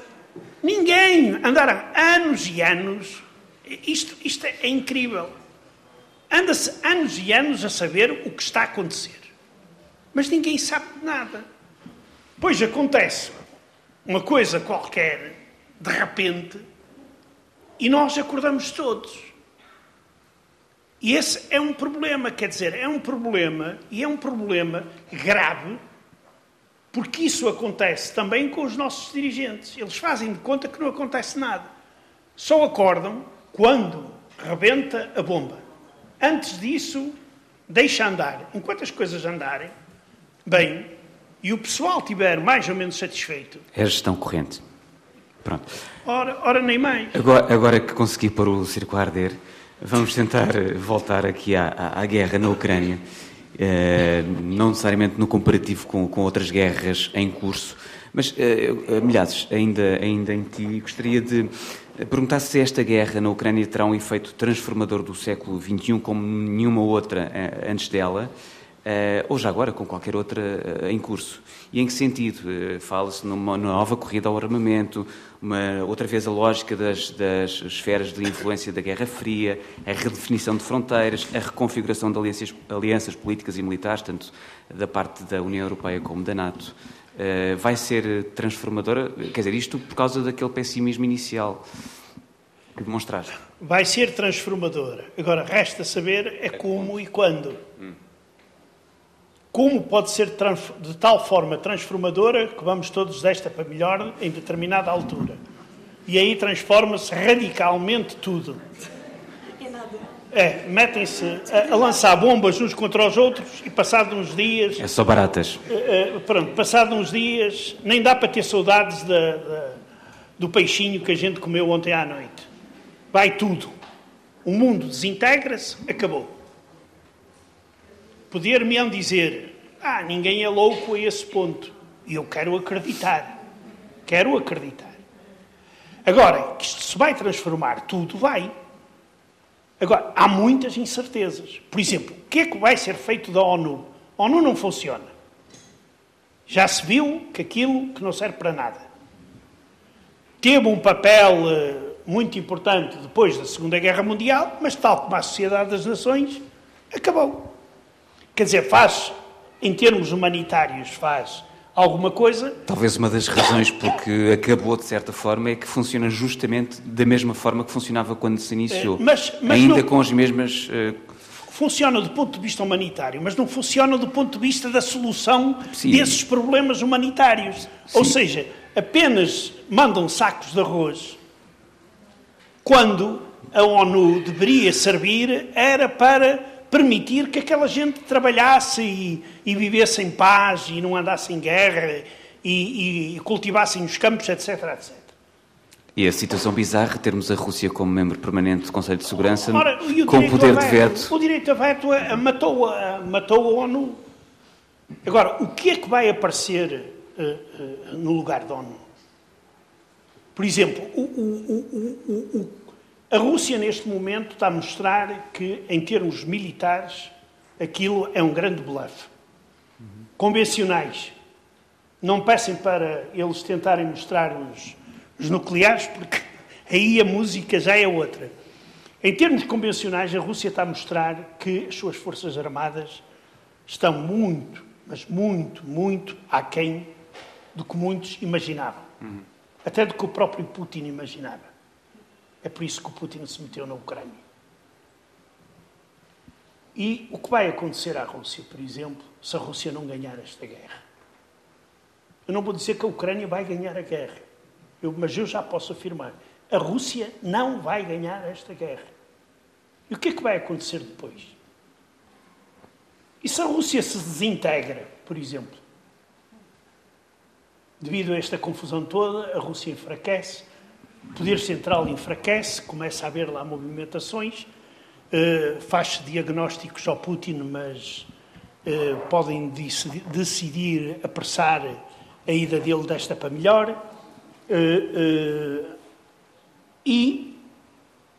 Ninguém. Andaram anos e anos. Isto, isto é incrível. Anda-se anos e anos a saber o que está a acontecer. Mas ninguém sabe de nada. Pois acontece uma coisa qualquer, de repente, e nós acordamos todos. E esse é um problema, quer dizer, é um problema, e é um problema grave, porque isso acontece também com os nossos dirigentes. Eles fazem de conta que não acontece nada. Só acordam quando rebenta a bomba. Antes disso, deixa andar. Enquanto as coisas andarem, bem, e o pessoal estiver mais ou menos satisfeito, É a gestão corrente. Pronto. ora, ora nem mais. Agora, agora que consegui pôr o circo a arder, vamos tentar eh, voltar aqui à, à- à guerra na Ucrânia. Eh, não necessariamente no comparativo com, com outras guerras em curso, mas, eh, Milhazes, ainda, ainda em ti, gostaria de eh, perguntar se esta guerra na Ucrânia terá um efeito transformador do século XXI como nenhuma outra eh, antes dela. ou já agora com qualquer outra em curso. E em que sentido? Fala-se numa nova corrida ao armamento, uma, outra vez a lógica das, das esferas de influência da Guerra Fria, a redefinição de fronteiras, a reconfiguração de alianças, alianças políticas e militares, tanto da parte da União Europeia como da NATO. Uh, vai ser transformadora? Quer dizer, isto por causa daquele pessimismo inicial que demonstraste. Vai ser transformadora. Agora, resta saber é como e quando. Como pode ser de tal forma transformadora que vamos todos desta para melhor em determinada altura. E aí transforma-se radicalmente tudo. É, metem-se a, a, lançar bombas uns contra os outros e passado uns dias... É só baratas. Uh, pronto, passado uns dias, nem dá para ter saudades da, da, do peixinho que a gente comeu ontem à noite. Vai tudo. O mundo desintegra-se, acabou. Poder-me-ão dizer, ah, ninguém é louco a esse ponto. E eu quero acreditar. Quero acreditar. Agora, que isto se vai transformar, tudo vai. Agora, há muitas incertezas. Por exemplo, o que é que vai ser feito da ONU? A ONU não funciona. Já se viu que aquilo que não serve para nada. Teve um papel uh, muito importante depois da Segunda Guerra Mundial, mas tal como a Sociedade das Nações, acabou. Quer dizer, faz, em termos humanitários, faz alguma coisa. Talvez uma das razões porque acabou de certa forma é que funciona justamente da mesma forma que funcionava quando se iniciou. Eh, mas, mas ainda não... com as mesmas. Uh... Funciona do ponto de vista humanitário, mas não funciona do ponto de vista da solução Sim. desses problemas humanitários. Sim. Ou seja, apenas mandam sacos de arroz quando a ONU deveria servir era para permitir que aquela gente trabalhasse e, e vivesse em paz e não andasse em guerra e, e cultivassem os campos, etc, etc. E a situação bizarra, termos a Rússia como membro permanente do Conselho de Segurança, Ora, com o poder de veto. O direito a veto matou, a, matou a ONU. Agora, o que é que vai aparecer uh, uh, no lugar da ONU? Por exemplo, o, o, o, a Rússia, neste momento, está a mostrar que, em termos militares, aquilo é um grande bluff. Convencionais. Não peçam para eles tentarem mostrar os, os nucleares, porque aí a música já é outra. Em termos convencionais, a Rússia está a mostrar que as suas forças armadas estão muito, mas muito, muito aquém do que muitos imaginavam. Uhum. Até do que o próprio Putin imaginava. É por isso que o Putin se meteu na Ucrânia. E o que vai acontecer à Rússia, por exemplo, se a Rússia não ganhar esta guerra? Eu não vou dizer que a Ucrânia vai ganhar a guerra, eu, mas eu já posso afirmar: a Rússia não vai ganhar esta guerra. E o que é que vai acontecer depois? E se a Rússia se desintegra, por exemplo? Devido a esta confusão toda, a Rússia enfraquece, o poder central enfraquece, começa a haver lá movimentações, uh, faz-se diagnósticos ao Putin, mas uh, podem decidir apressar a ida dele desta para melhor. Uh, e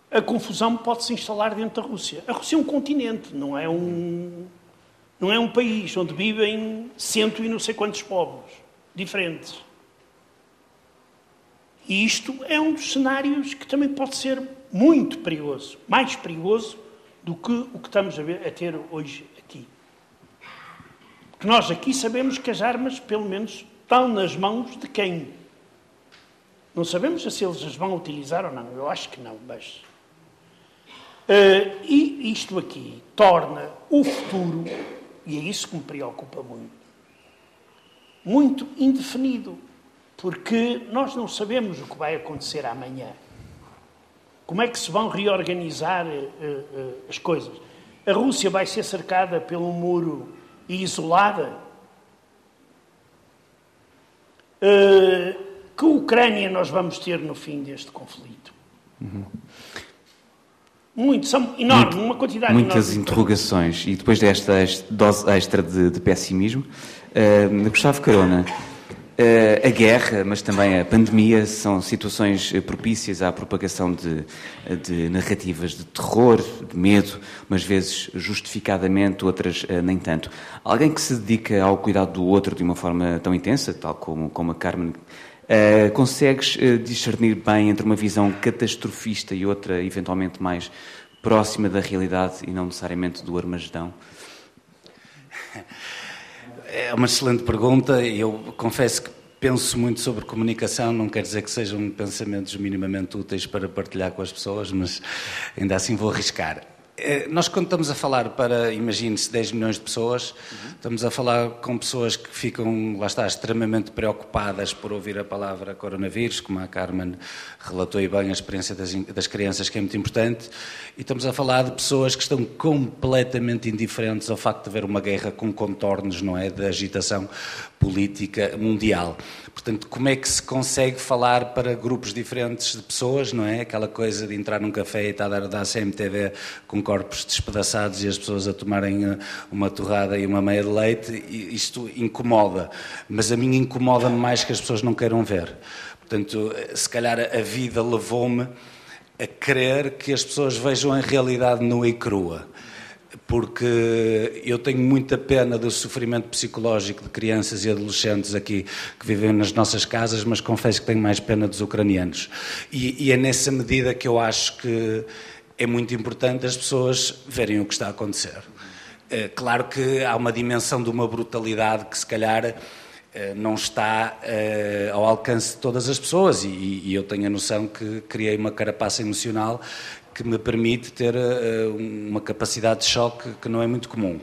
a confusão pode se instalar dentro da Rússia. A Rússia é um continente, não é um, não é um país onde vivem cento e não sei quantos povos diferentes. E isto é um dos cenários que também pode ser muito perigoso, mais perigoso do que o que estamos a, ver, a ter hoje aqui. Porque nós aqui sabemos que as armas, pelo menos, estão nas mãos de quem? Não sabemos se eles as vão utilizar ou não. Eu acho que não, mas. Uh, e isto aqui torna o futuro, e é isso que me preocupa muito, muito indefinido porque nós não sabemos o que vai acontecer amanhã. Como é que se vão reorganizar uh, uh, as coisas? A Rússia vai ser cercada pelo muro e isolada? Uh, que Ucrânia nós vamos ter no fim deste conflito? Uhum. Muito, são enormes, Muito, uma quantidade Muitas interrogações. E depois desta dose extra de, de pessimismo, uh, Gustavo Carona, a guerra, mas também a pandemia, são situações propícias à propagação de, de narrativas de terror, de medo, umas vezes justificadamente, outras nem tanto. Alguém que se dedica ao cuidado do outro de uma forma tão intensa, tal como, como a Carmen, uh, consegues discernir bem entre uma visão catastrofista e outra, eventualmente, mais próxima da realidade e não necessariamente do Armagedão? É uma excelente pergunta. Eu confesso que penso muito sobre comunicação, não quer dizer que sejam pensamentos minimamente úteis para partilhar com as pessoas, mas ainda assim vou arriscar. Eh, nós, quando estamos a falar para, imagine-se, 10 milhões de pessoas, uhum. estamos a falar com pessoas que ficam, lá está, extremamente preocupadas por ouvir a palavra coronavírus, como a Carmen relatou e bem a experiência das, das crianças, que é muito importante, e estamos a falar de pessoas que estão completamente indiferentes ao facto de haver uma guerra com contornos, não é, de agitação política mundial. Portanto, como é que se consegue falar para grupos diferentes de pessoas, não é? Aquela coisa de entrar num café e estar a dar CMTV com corpos despedaçados e as pessoas a tomarem eh, uma torrada e uma meia de leite, isto incomoda. Mas a mim incomoda-me mais que as pessoas não queiram ver. Portanto, eh, se calhar a vida levou-me a querer que as pessoas vejam a realidade nua e crua porque eu tenho muita pena do sofrimento psicológico de crianças e adolescentes aqui que vivem nas nossas casas, mas confesso que tenho mais pena dos ucranianos. E, e é nessa medida que eu acho que é muito importante as pessoas verem o que está a acontecer. É, claro que há uma dimensão de uma brutalidade que se calhar é, não está é, ao alcance de todas as pessoas e, e, eu tenho a noção que criei uma carapaça emocional que me permite ter uh, uma capacidade de choque que não é muito comum.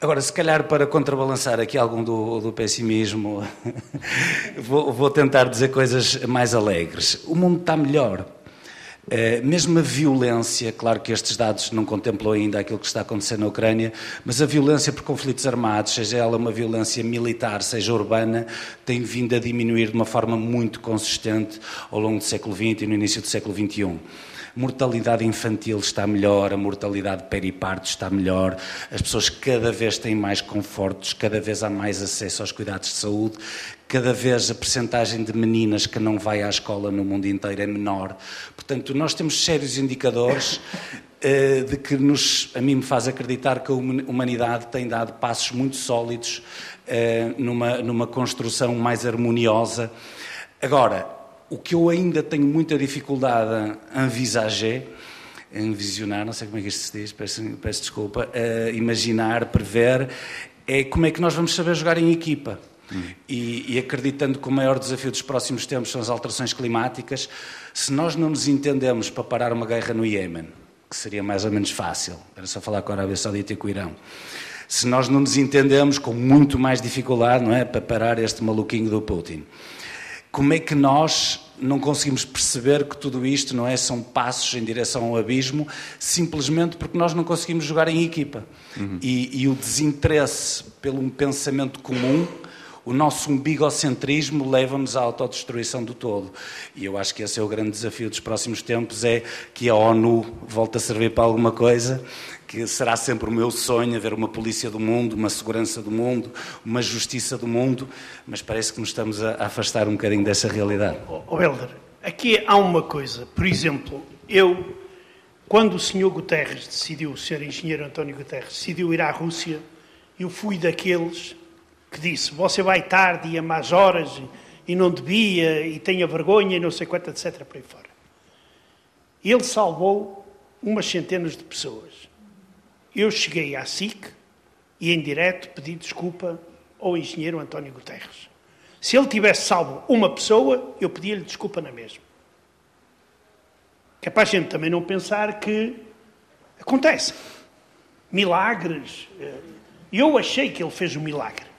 Agora, se calhar para contrabalançar aqui algum do, do pessimismo, vou, vou, tentar dizer coisas mais alegres. O mundo está melhor. Uh, mesmo a violência, claro que estes dados não contemplam ainda aquilo que está acontecendo na Ucrânia, mas a violência por conflitos armados, seja ela uma violência militar, seja urbana, tem vindo a diminuir de uma forma muito consistente ao longo do século XX e no início do século XXI mortalidade infantil está melhor, a mortalidade periparto está melhor, as pessoas cada vez têm mais confortos, cada vez há mais acesso aos cuidados de saúde, cada vez a percentagem de meninas que não vai à escola no mundo inteiro é menor. Portanto, nós temos sérios indicadores eh, de que nos, a mim me faz acreditar que a humanidade tem dado passos muito sólidos eh, numa, numa construção mais harmoniosa. Agora, o que eu ainda tenho muita dificuldade a envisager, em visionar, não sei como é que isto se diz, peço, peço desculpa, a imaginar, prever, é como é que nós vamos saber jogar em equipa. Hum. E, e, acreditando que o maior desafio dos próximos tempos são as alterações climáticas, se nós não nos entendemos para parar uma guerra no Iêmen, que seria mais ou menos fácil, era só falar com a Arábia Saudita e com o Irão, se nós não nos entendemos com muito mais dificuldade, não é, para parar este maluquinho do Putin, como é que nós não conseguimos perceber que tudo isto não é são passos em direção ao abismo, simplesmente porque nós não conseguimos jogar em equipa. Uhum. E, e, o desinteresse pelo um pensamento comum, o nosso umbigocentrismo leva-nos à autodestruição do todo. E eu acho que esse é o grande desafio dos próximos tempos, é que a ONU volte a servir para alguma coisa que será sempre o meu sonho haver uma polícia do mundo, uma segurança do mundo, uma justiça do mundo, mas parece que nos estamos a afastar um bocadinho dessa realidade. Oh, oh Helder, aqui há uma coisa. Por exemplo, eu, quando o senhor Guterres decidiu, o senhor engenheiro António Guterres, decidiu ir à Rússia, eu fui daqueles que disse: Você vai tarde e a más horas e não devia e tenha vergonha e não sei quanto, etc. Por aí fora. Ele salvou umas centenas de pessoas. Eu cheguei à SIC e, em direto, pedi desculpa ao engenheiro António Guterres. Se ele tivesse salvo uma pessoa, eu pedia-lhe desculpa na mesma. Que é para a gente também não pensar que acontece. Milagres. Eu achei que ele fez um milagre.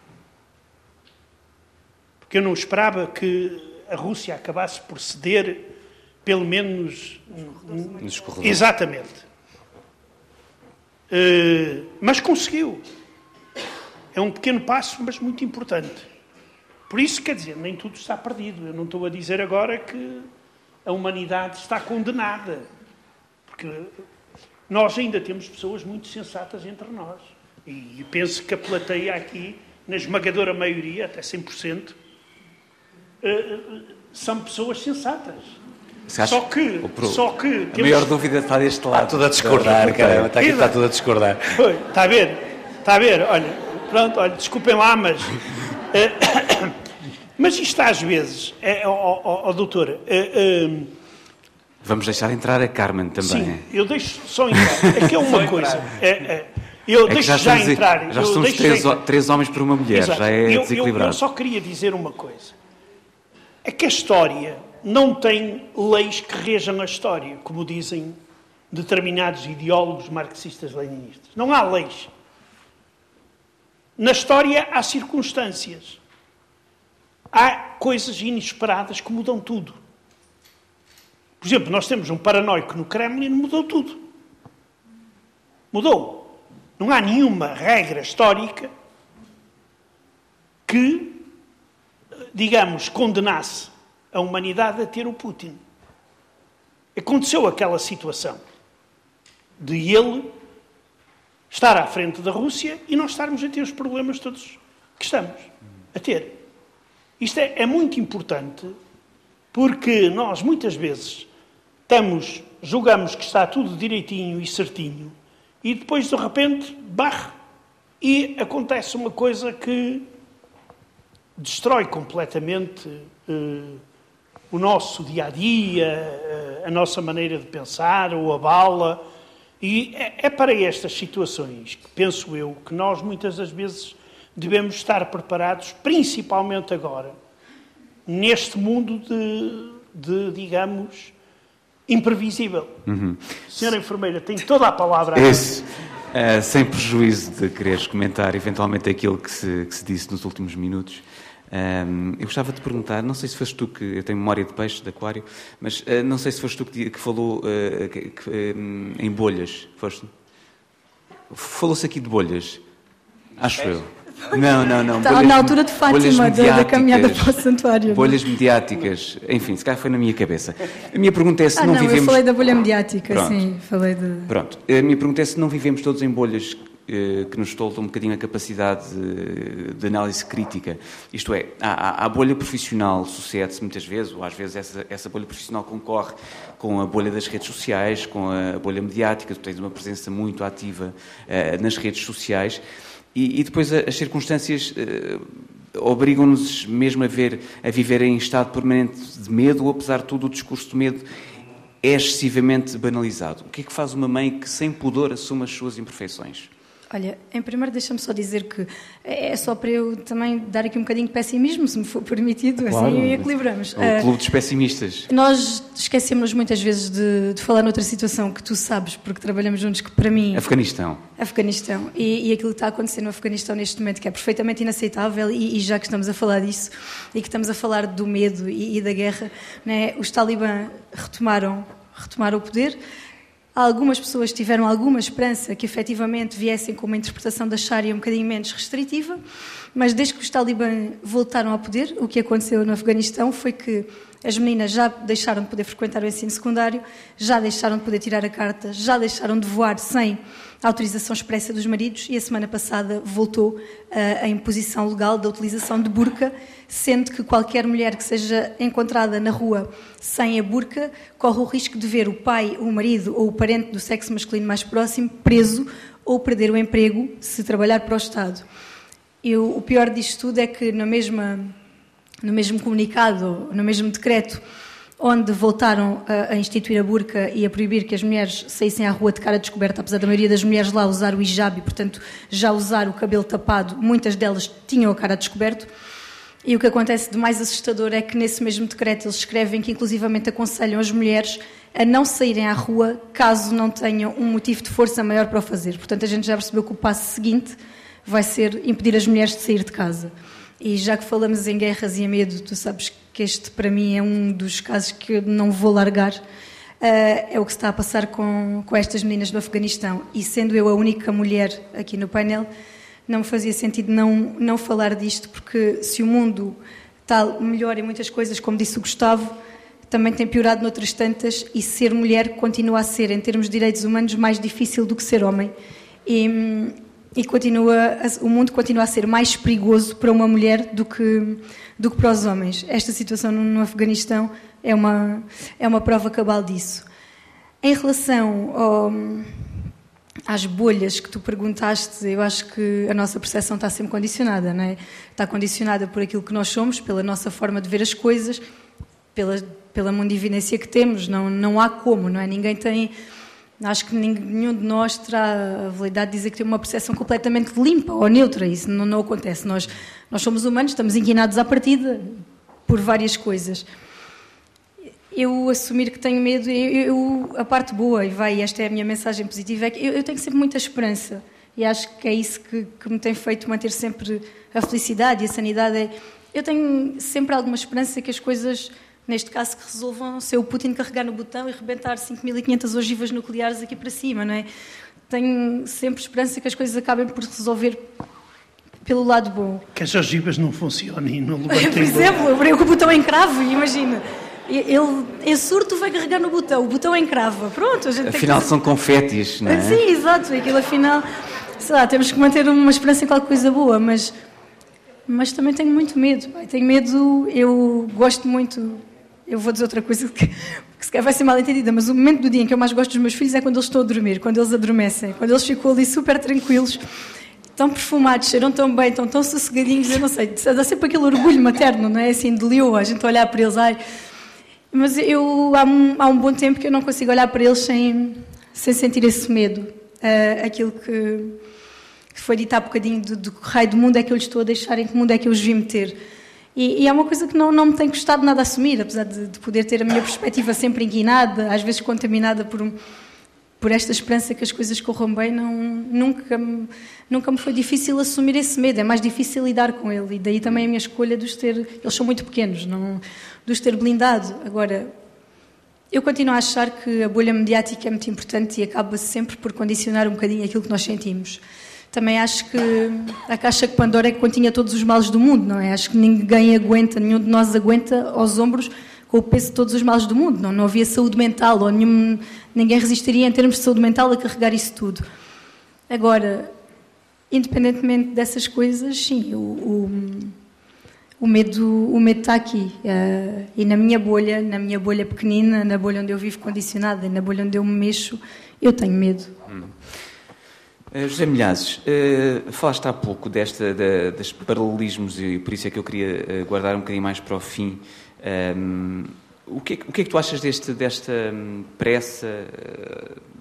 Porque eu não esperava que a Rússia acabasse por ceder, pelo menos. Nos Exatamente. Uh, mas conseguiu. É um pequeno passo, mas muito importante. Por isso, quer dizer, nem tudo está perdido. Eu não estou a dizer agora que a humanidade está condenada. Porque nós ainda temos pessoas muito sensatas entre nós. E penso que a plateia aqui, na esmagadora maioria, até 100%, eh, são pessoas sensatas. Só que, o pro- só que A maior dúvida está deste lado. Está tudo a discordar, caramba. Está, aqui, está tudo a discordar. Foi, está a ver? Está a ver? Olha, pronto, olha, desculpem lá, mas. eh, mas isto às vezes, é, ó, ó, ó, doutor, eh, Vamos deixar entrar a Carmen também. sim, eu deixo só entrar. É que é uma coisa. é, é, eu É deixo já já, entrar. já eu somos deixo três, três homens por uma mulher, Exato. já é eu, eu- desequilibrado. eu só queria dizer uma coisa. É que a história não tem leis que rejam a história, como dizem determinados ideólogos marxistas-leninistas. Não há leis. Na história há circunstâncias. Há coisas inesperadas que mudam tudo. Por exemplo, nós temos um paranoico no Kremlin, mudou tudo. Mudou. Não há nenhuma regra histórica que, digamos, condenasse a humanidade a ter o Putin. Aconteceu aquela situação de ele estar à frente da Rússia e nós estarmos a ter os problemas todos que estamos a ter. Isto é, é muito importante porque nós muitas vezes estamos, julgamos que está tudo direitinho e certinho e depois de repente, barre, e acontece uma coisa que destrói completamente eh, o nosso dia a dia, a nossa maneira de pensar, ou abala. E é, é para estas situações que penso eu que nós muitas das vezes devemos estar preparados, principalmente agora, neste mundo de, de digamos, imprevisível. Senhora enfermeira, tem toda a palavra. Esse, eh, sem prejuízo de quereres comentar eventualmente aquilo que se, que se disse nos últimos minutos, ehm, eu gostava de perguntar, não sei se foste tu que, eu tenho memória de peixe, de aquário, mas eh, não sei se foste tu que, que falou eh, que- que, em- em bolhas, foste? Falou-se aqui de bolhas, acho eu. Não, não, não. Está bolhas- na altura de Fátima, da, da caminhada para o santuário. Bolhas mediáticas, enfim, se calhar foi na minha cabeça. A minha pergunta é se Ah, não, não, eu vivemos... falei da bolha mediática, Pronto. sim, falei de... Pronto, a minha pergunta é se não vivemos todos em bolhas que nos toltam um bocadinho a capacidade de, de análise crítica. Isto é, a, a- bolha profissional sucede-se muitas vezes, ou às vezes essa, essa bolha profissional concorre com a bolha das redes sociais, com a bolha mediática, tu tens uma presença muito ativa eh, nas redes sociais, e, e depois as circunstâncias eh, obrigam-nos mesmo a, ver, a viver em estado permanente de medo, ou apesar de tudo o discurso de medo é excessivamente banalizado. O que é que faz uma mãe que sem pudor assume as suas imperfeições? Olha, em primeiro deixa-me só dizer que é só para eu também dar aqui um bocadinho de pessimismo, se me for permitido, assim equilibramos. O Ah, clube dos pessimistas. nós esquecemos muitas vezes de, de falar noutra situação que tu sabes, porque trabalhamos juntos, que para mim Afeganistão. Afeganistão e, e aquilo que está a acontecer no Afeganistão neste momento, que é perfeitamente inaceitável, e, e já que estamos a falar disso e que estamos a falar do medo e, e da guerra, né, os talibã retomaram, retomaram o poder. Algumas pessoas tiveram alguma esperança que efetivamente viessem com uma interpretação da Sharia um bocadinho menos restritiva, mas desde que os talibã voltaram ao poder, o que aconteceu no Afeganistão foi que as meninas já deixaram de poder frequentar o ensino secundário, já deixaram de poder tirar a carta, já deixaram de voar sem autorização expressa dos maridos e a semana passada voltou eh, a imposição legal da utilização de burca, sendo que qualquer mulher que seja encontrada na rua sem a burca corre o risco de ver o pai, o marido ou o parente do sexo masculino mais próximo preso ou perder o emprego se trabalhar para o Estado. E o, pior disto tudo é que na mesma, no mesmo comunicado, no mesmo decreto, onde voltaram a, a instituir a burca e a proibir que as mulheres saíssem à rua de cara descoberta, apesar da maioria das mulheres lá usar o hijab e, portanto, já usar o cabelo tapado, muitas delas tinham a cara descoberto. E o que acontece de mais assustador é que nesse mesmo decreto eles escrevem que inclusivamente aconselham as mulheres a não saírem à rua caso não tenham um motivo de força maior para o fazer. Portanto, a gente já percebeu que o passo seguinte vai ser impedir as mulheres de sair de casa. E já que falamos em guerras e em medo, tu sabes que este para mim é um dos casos que eu não vou largar. Uh, é o que se está a passar com, com estas meninas do Afeganistão. E sendo eu a única mulher aqui no painel, não fazia sentido não, não falar disto, porque se o mundo está melhor em muitas coisas, como disse o Gustavo, também tem piorado noutras tantas, e ser mulher continua a ser, em termos de direitos humanos, mais difícil do que ser homem. E, e continua, o mundo continua a ser mais perigoso para uma mulher do que, do que para os homens. Esta situação no, Afeganistão é uma, é uma prova cabal disso. Em relação ao, às bolhas que tu perguntaste, eu acho que a nossa percepção está sempre condicionada, não é? Está condicionada por aquilo que nós somos, pela nossa forma de ver as coisas, pela, pela mundividência que temos. Não, não há como, não é? Ninguém tem Acho que nenhum de nós terá a validade de dizer que tem uma percepção completamente limpa ou neutra. Isso não, não acontece. Nós, nós somos humanos, estamos inquinados à partida por várias coisas. Eu assumir que tenho medo, eu, eu, a parte boa, e vai, esta é a minha mensagem positiva, é que eu, eu tenho sempre muita esperança. E acho que é isso que, que, me tem feito manter sempre a felicidade e a sanidade. É, eu tenho sempre alguma esperança que as coisas neste caso que resolvam ser o Putin carregar no botão e rebentar 5.500 ogivas nucleares aqui para cima, não é? Tenho sempre esperança que as coisas acabem por se resolver pelo lado bom. Que as ogivas não funcionem no lugar Por exemplo, eu com o botão encrave, imagina. Ele é surto, vai carregar no botão, o botão encrava. Pronto, a gente Afinal que... são confetes, não é? Sim, exato. Aquilo afinal, sei lá, temos que manter uma esperança em qualquer coisa boa, mas, mas também tenho muito medo. Tenho medo, eu gosto muito eu vou dizer outra coisa que, que se calhar vai ser mal entendida, mas o momento do dia em que eu mais gosto dos meus filhos é quando eles estão a dormir, quando eles adormecem, quando eles ficam ali super tranquilos, tão perfumados, cheiram tão bem, estão tão sossegadinhos, eu não sei, dá sempre aquele orgulho materno, não é? Assim, de leoa, a gente olhar para eles, ai. Mas eu, há um, há um bom tempo que eu não consigo olhar para eles sem, sem sentir esse medo. Uh, aquilo que, que, foi dito há bocadinho do, do raio do mundo é que eu lhes estou a deixar, em que mundo é que eu os vi meter. E, e, é uma coisa que não, não me tem custado nada assumir, apesar de, de, poder ter a minha perspectiva sempre inquinada, às vezes contaminada por, por esta esperança que as coisas corram bem, não, nunca, nunca me foi difícil assumir esse medo, é mais difícil lidar com ele. E daí também a minha escolha de os ter. Eles são muito pequenos, não, de os ter blindado. Agora, eu continuo a achar que a bolha mediática é muito importante e acaba sempre por condicionar um bocadinho aquilo que nós sentimos também acho que a caixa de Pandora é que continha todos os males do mundo, não é? Acho que ninguém aguenta, nenhum de nós aguenta aos ombros com o peso de todos os males do mundo. Não, não havia saúde mental, ou nenhum, ninguém resistiria em termos de saúde mental a carregar isso tudo. Agora, independentemente dessas coisas, sim, o, o, o medo, o medo está aqui. Uh, e na minha bolha, na minha bolha pequenina, na bolha onde eu vivo condicionada, na bolha onde eu me mexo, eu tenho medo. Hum. Uh, José Milhazes, uh, falaste há pouco desta, da, paralelismos e por isso é que eu queria uh, guardar um bocadinho mais para o fim. Um, o, que é, o que é que tu achas deste, desta um, pressa,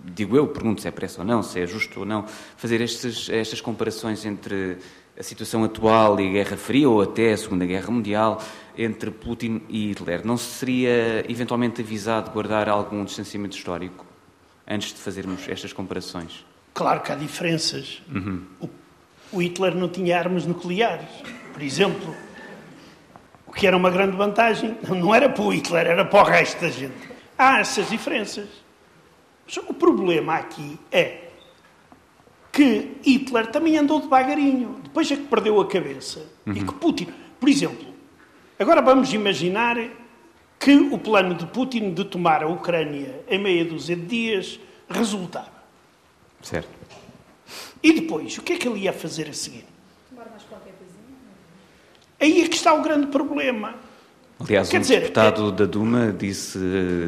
digo eu, pergunto se é pressa ou não, se é justo ou não, fazer estes, estas comparações entre a situação atual e a Guerra Fria ou até a Segunda Guerra Mundial, entre Putin e Hitler? Não seria eventualmente avisado guardar algum distanciamento histórico antes de fazermos estas comparações? Claro que há diferenças. Uhum. O, o Hitler não tinha armas nucleares, por exemplo. O que era uma grande vantagem. Não era para o Hitler, era para o resto da gente. Há essas diferenças. O problema aqui é que Hitler também andou devagarinho. Depois é que perdeu a cabeça. Uhum. E que Putin. Por exemplo, agora vamos imaginar que o plano de Putin de tomar a Ucrânia em meia dúzia de dias resultava. Certo. E depois, o que é que ele ia fazer a seguir? Tomar mais qualquer coisinha? Aí é que está o grande problema. Aliás, Quer um dizer, deputado é... da Duma disse,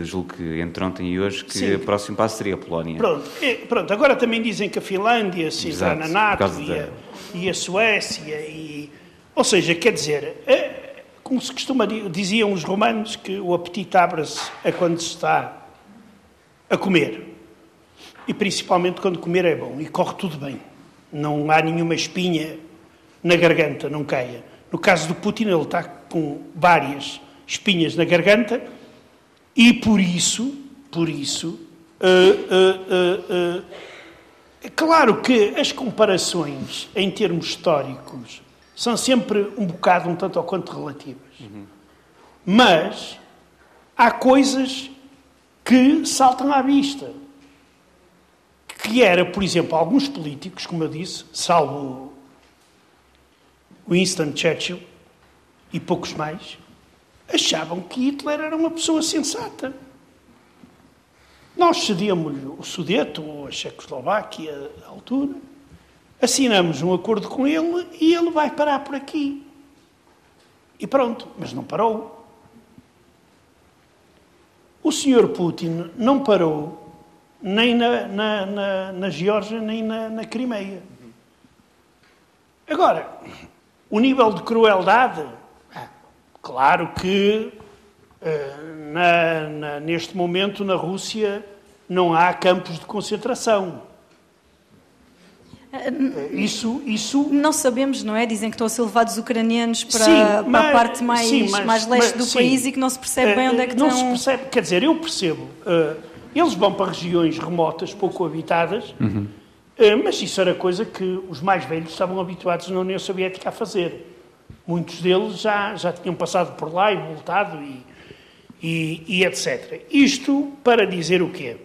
julgo que entre ontem e hoje, que Sim. o próximo passo seria a Polónia. Pronto, é, pronto, agora também dizem que a Finlândia se entrar na NATO e, da... a, e a, Suécia, e, ou seja, quer dizer, é, como se costuma, diziam os romanos que o apetite abre-se a quando se está a comer. E principalmente quando comer é bom e corre tudo bem. Não há nenhuma espinha na garganta, não caia. No caso do Putin, ele está com várias espinhas na garganta e por isso, por isso, uh, uh, uh, é claro que as comparações em termos históricos são sempre um bocado, um tanto ou quanto relativas. Uhum. Mas há coisas que saltam à vista que era, por exemplo, alguns políticos, como eu disse, salvo Winston Churchill e poucos mais, achavam que Hitler era uma pessoa sensata. Nós cedíamos o Sudeto ou a Checoslováquia à altura. assinamos um acordo com ele e ele vai parar por aqui. E pronto, mas não parou. O senhor Putin não parou nem na, na, na, na Geórgia, nem na, na Crimeia. Agora, o nível de crueldade, claro que eh, na, na, neste momento na Rússia não há campos de concentração. Isso, isso... Não sabemos, não é? Dizem que estão a ser levados ucranianos para, sim, mas, para a parte mais, sim, mas, mais leste mas, do sim, país e que não se percebe bem onde é que não estão... Não se percebe, quer dizer, eu percebo. Uh, eles vão para regiões remotas, pouco habitadas, uhum. uh, mas isso era coisa que os mais velhos estavam habituados na União Soviética a fazer. Muitos deles já, já tinham passado por lá e voltado e, e, e etc. Isto para dizer o quê?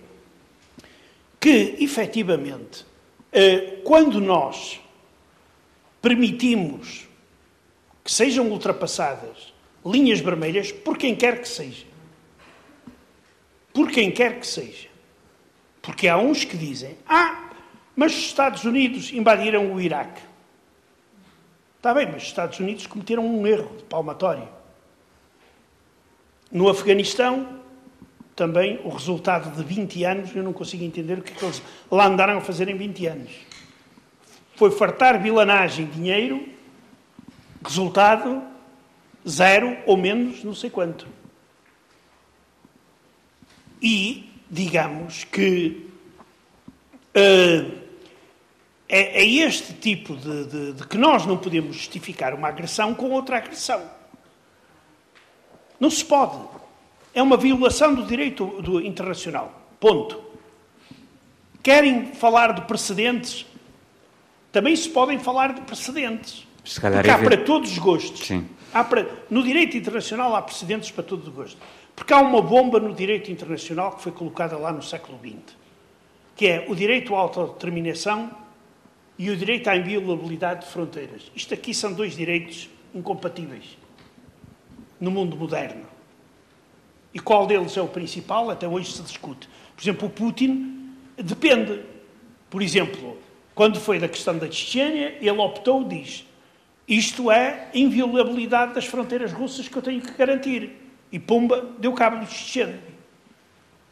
Que, efetivamente, eh, quando nós permitimos que sejam ultrapassadas linhas vermelhas por quem quer que seja, por quem quer que seja, porque há uns que dizem: Ah, mas os Estados Unidos invadiram o Iraque. Está bem, mas os Estados Unidos cometeram um erro de palmatório. No Afeganistão, também o resultado de 20 anos, eu não consigo entender o que, é que eles lá andaram a fazer em 20 anos. Foi fartar vilanagem, dinheiro, resultado zero ou menos, não sei quanto. E, digamos que uh, é, é, este tipo de, de, de que nós não podemos justificar uma agressão com outra agressão. Não se pode é uma violação do direito do internacional. Ponto. Querem falar de precedentes? Também se podem falar de precedentes. Porque há é para todos os gostos. Para... no direito internacional há precedentes para todos os gostos. Porque há uma bomba no direito internacional que foi colocada lá no século XX, que é o direito à autodeterminação e o direito à inviolabilidade de fronteiras. Isto aqui são dois direitos incompatíveis no mundo moderno. E qual deles é o principal? Até hoje se discute. Por exemplo, o Putin depende. Por exemplo, quando foi da questão da Chechênia, ele optou, diz, isto é inviolabilidade das fronteiras russas que eu tenho que garantir. E pumba, deu cabo do Chechênia.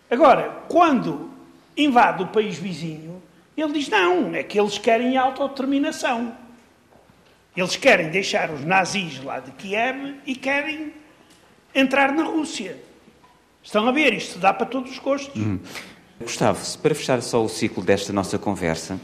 Agora, quando invade o país vizinho, ele diz, não, é que eles querem autodeterminação. Eles querem deixar os nazis lá de Kiev e querem entrar na Rússia. Estão a ver, isto dá para todos os gostos. Hum. Gustavo, para fechar só o ciclo desta nossa conversa,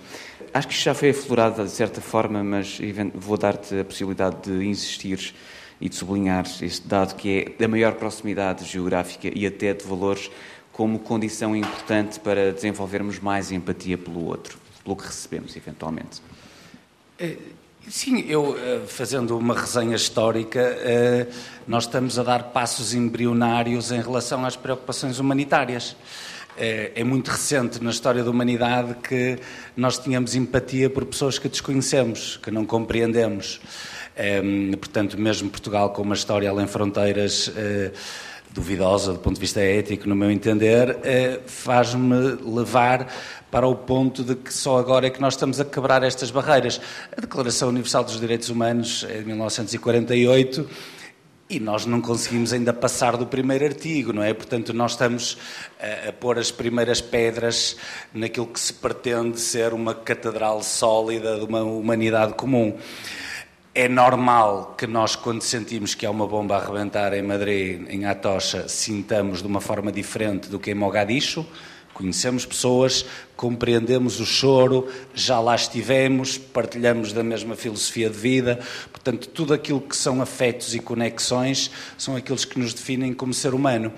acho que já foi aflorado de certa forma, mas vou dar-te a possibilidade de insistir e de sublinhar este dado que é da maior proximidade geográfica e até de valores como condição importante para desenvolvermos mais empatia pelo outro, pelo que recebemos, eventualmente. É Sim, eu, eh, fazendo uma resenha histórica, eh, nós estamos a dar passos embrionários em relação às preocupações humanitárias. Eh, é muito recente na história da humanidade que nós tínhamos empatia por pessoas que desconhecemos, que não compreendemos. Portanto, mesmo Portugal com uma história além fronteiras duvidosa do ponto de vista ético, no meu entender, faz-me levar para o ponto de que só agora é que nós estamos a quebrar estas barreiras. A Declaração Universal dos Direitos Humanos é de 1948 e nós não conseguimos ainda passar do primeiro artigo, não é? Portanto, nós estamos a, a pôr as primeiras pedras naquilo que se pretende ser uma catedral sólida de uma humanidade comum. É normal que nós, quando sentimos que há uma bomba a arrebentar em Madrid, em Atocha, sintamos de uma forma diferente do que em Mogadishu, Conhecemos pessoas, compreendemos o choro, já lá estivemos, partilhamos da mesma filosofia de vida, portanto, tudo aquilo que são afetos e conexões são aqueles que nos definem como ser humano.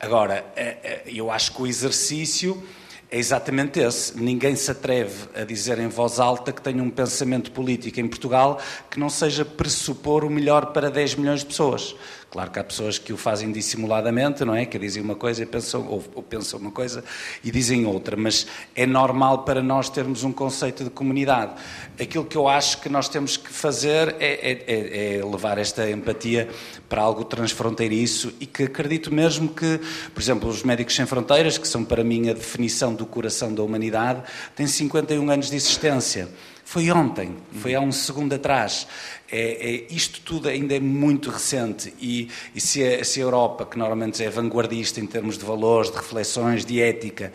Agora, eh, eh, eu acho que o exercício é exatamente esse. Ninguém se atreve a dizer em voz alta que tem um pensamento político em Portugal que não seja pressupor o melhor para 10 milhões de pessoas. Claro que há pessoas que o fazem dissimuladamente, não é? Que dizem uma coisa e pensam, ou, ou, pensam uma coisa e dizem outra, mas é normal para nós termos um conceito de comunidade. Aquilo que eu acho que nós temos que fazer é, é, é, é levar esta empatia para algo transfronteiriço e que acredito mesmo que, por exemplo, os Médicos Sem Fronteiras, que são para mim a definição do coração da humanidade, têm 51 anos de existência Foi ontem, foi há um segundo atrás. É, é, isto tudo ainda é muito recente e, e se, a, se, a, Europa, que normalmente é vanguardista em termos de valores, de reflexões, de ética,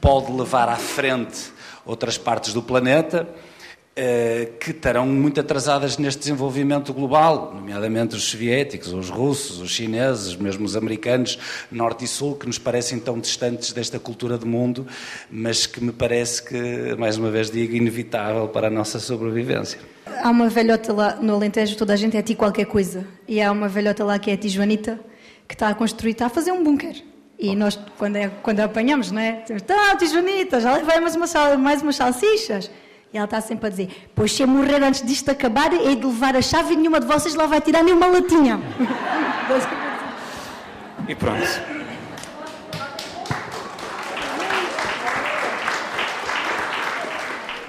pode levar à frente outras partes do planeta, que estarão muito atrasadas neste desenvolvimento global, nomeadamente os soviéticos, os russos, os chineses, mesmo os americanos, norte e sul, que nos parecem tão distantes desta cultura do mundo, mas que me parece que, mais uma vez digo, inevitável para a nossa sobrevivência. Há uma velhota lá no Alentejo, toda a gente é ti qualquer coisa, e há uma velhota lá que é a ti Joanita, que está a construir, está a fazer um bunker. E nós, quando, é, quando a apanhamos, não é? Tá, Joanita, já levei mais, uma, mais umas salsichas. E ela está sempre a dizer: Pois se eu morrer antes disto acabar, é de levar a chave e nenhuma de vocês lá vai tirar nenhuma latinha. e pronto.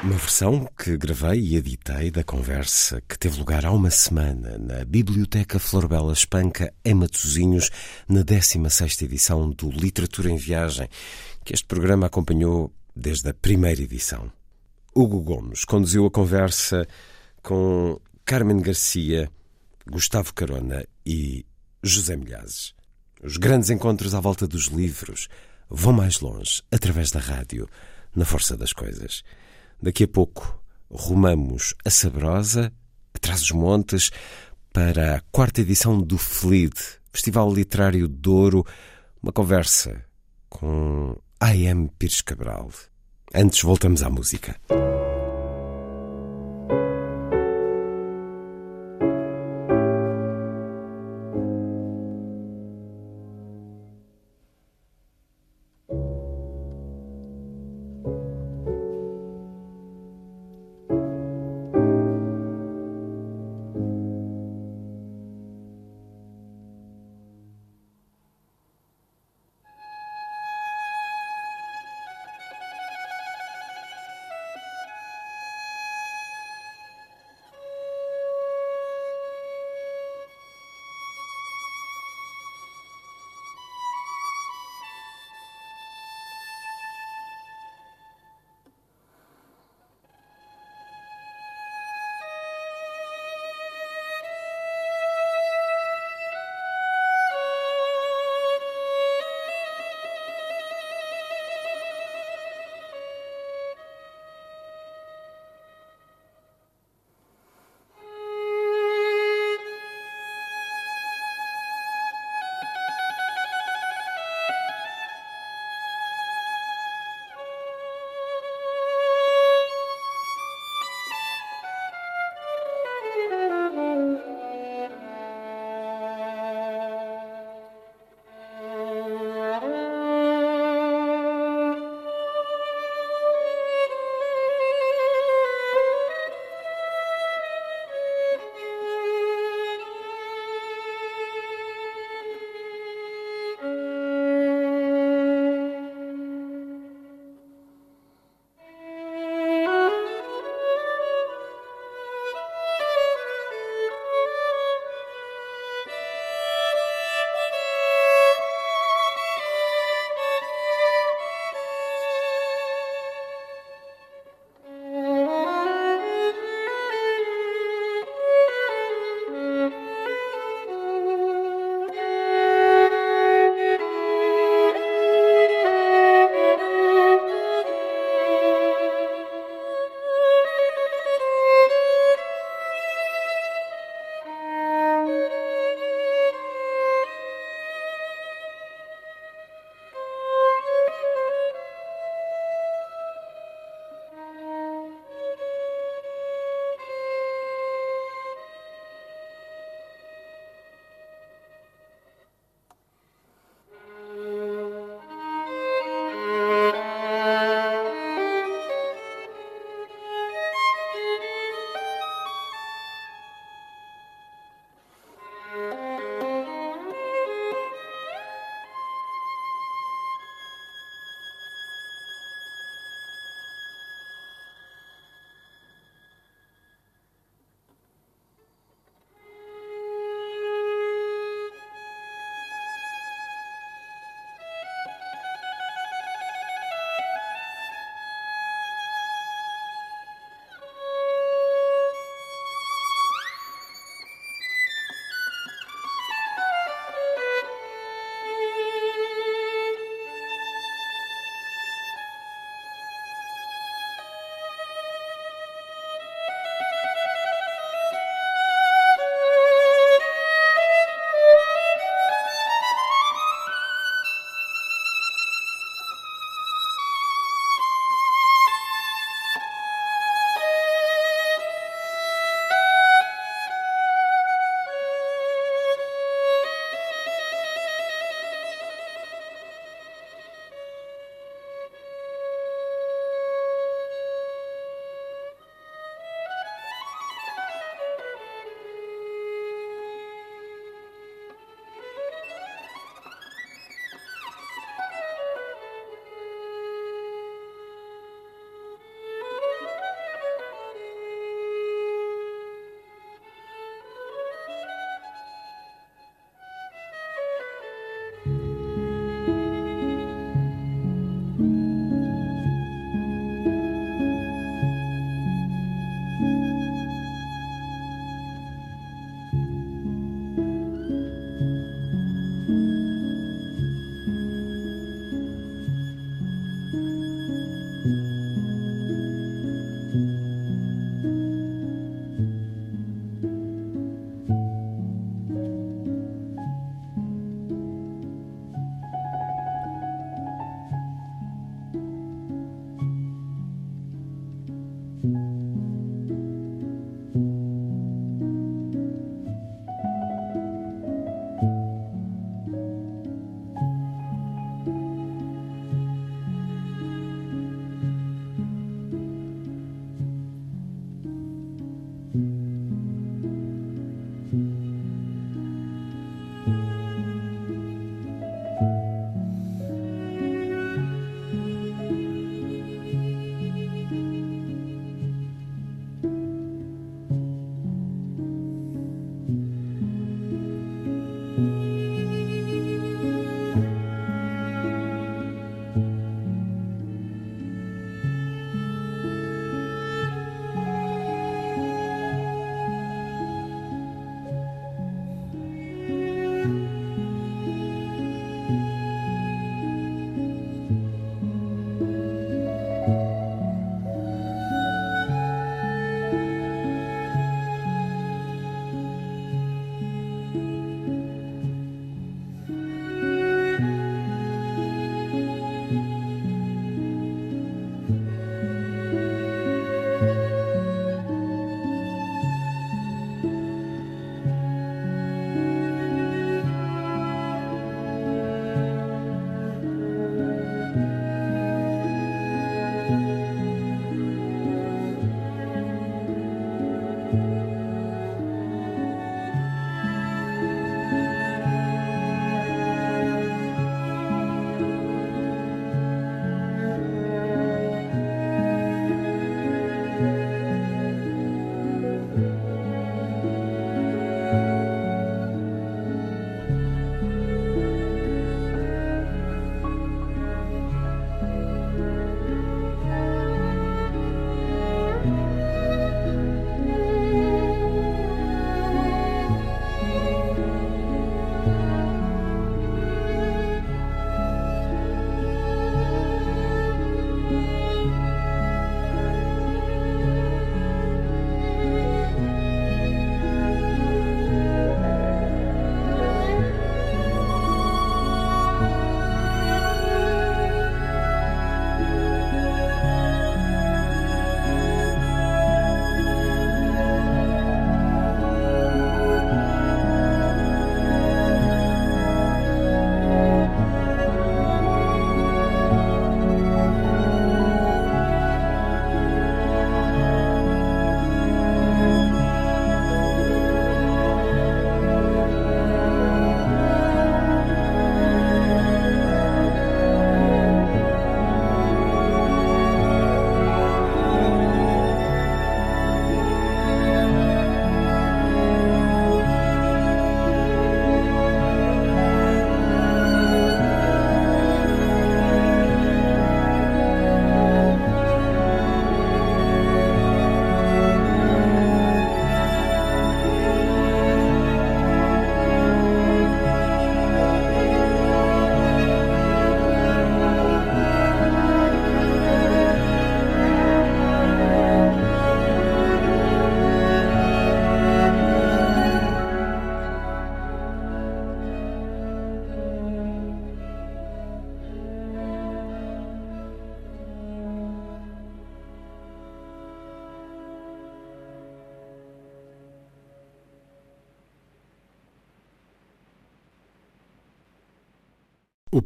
Uma versão que gravei e editei da conversa que teve lugar há uma semana na Biblioteca Florbela Espanca, em Matosinhos, na 16 edição do Literatura em Viagem, que este programa acompanhou desde a primeira edição. Hugo Gomes conduziu a conversa com Carmen Garcia, Gustavo Carona e José Milhazes. Os grandes encontros à volta dos livros vão mais longe através da rádio, na força das coisas. Daqui a pouco rumamos a Sabrosa, atrás dos montes, para a quarta edição do FLID, Festival Literário Douro, uma conversa com A.M. Pires Cabral. Antes voltamos à música.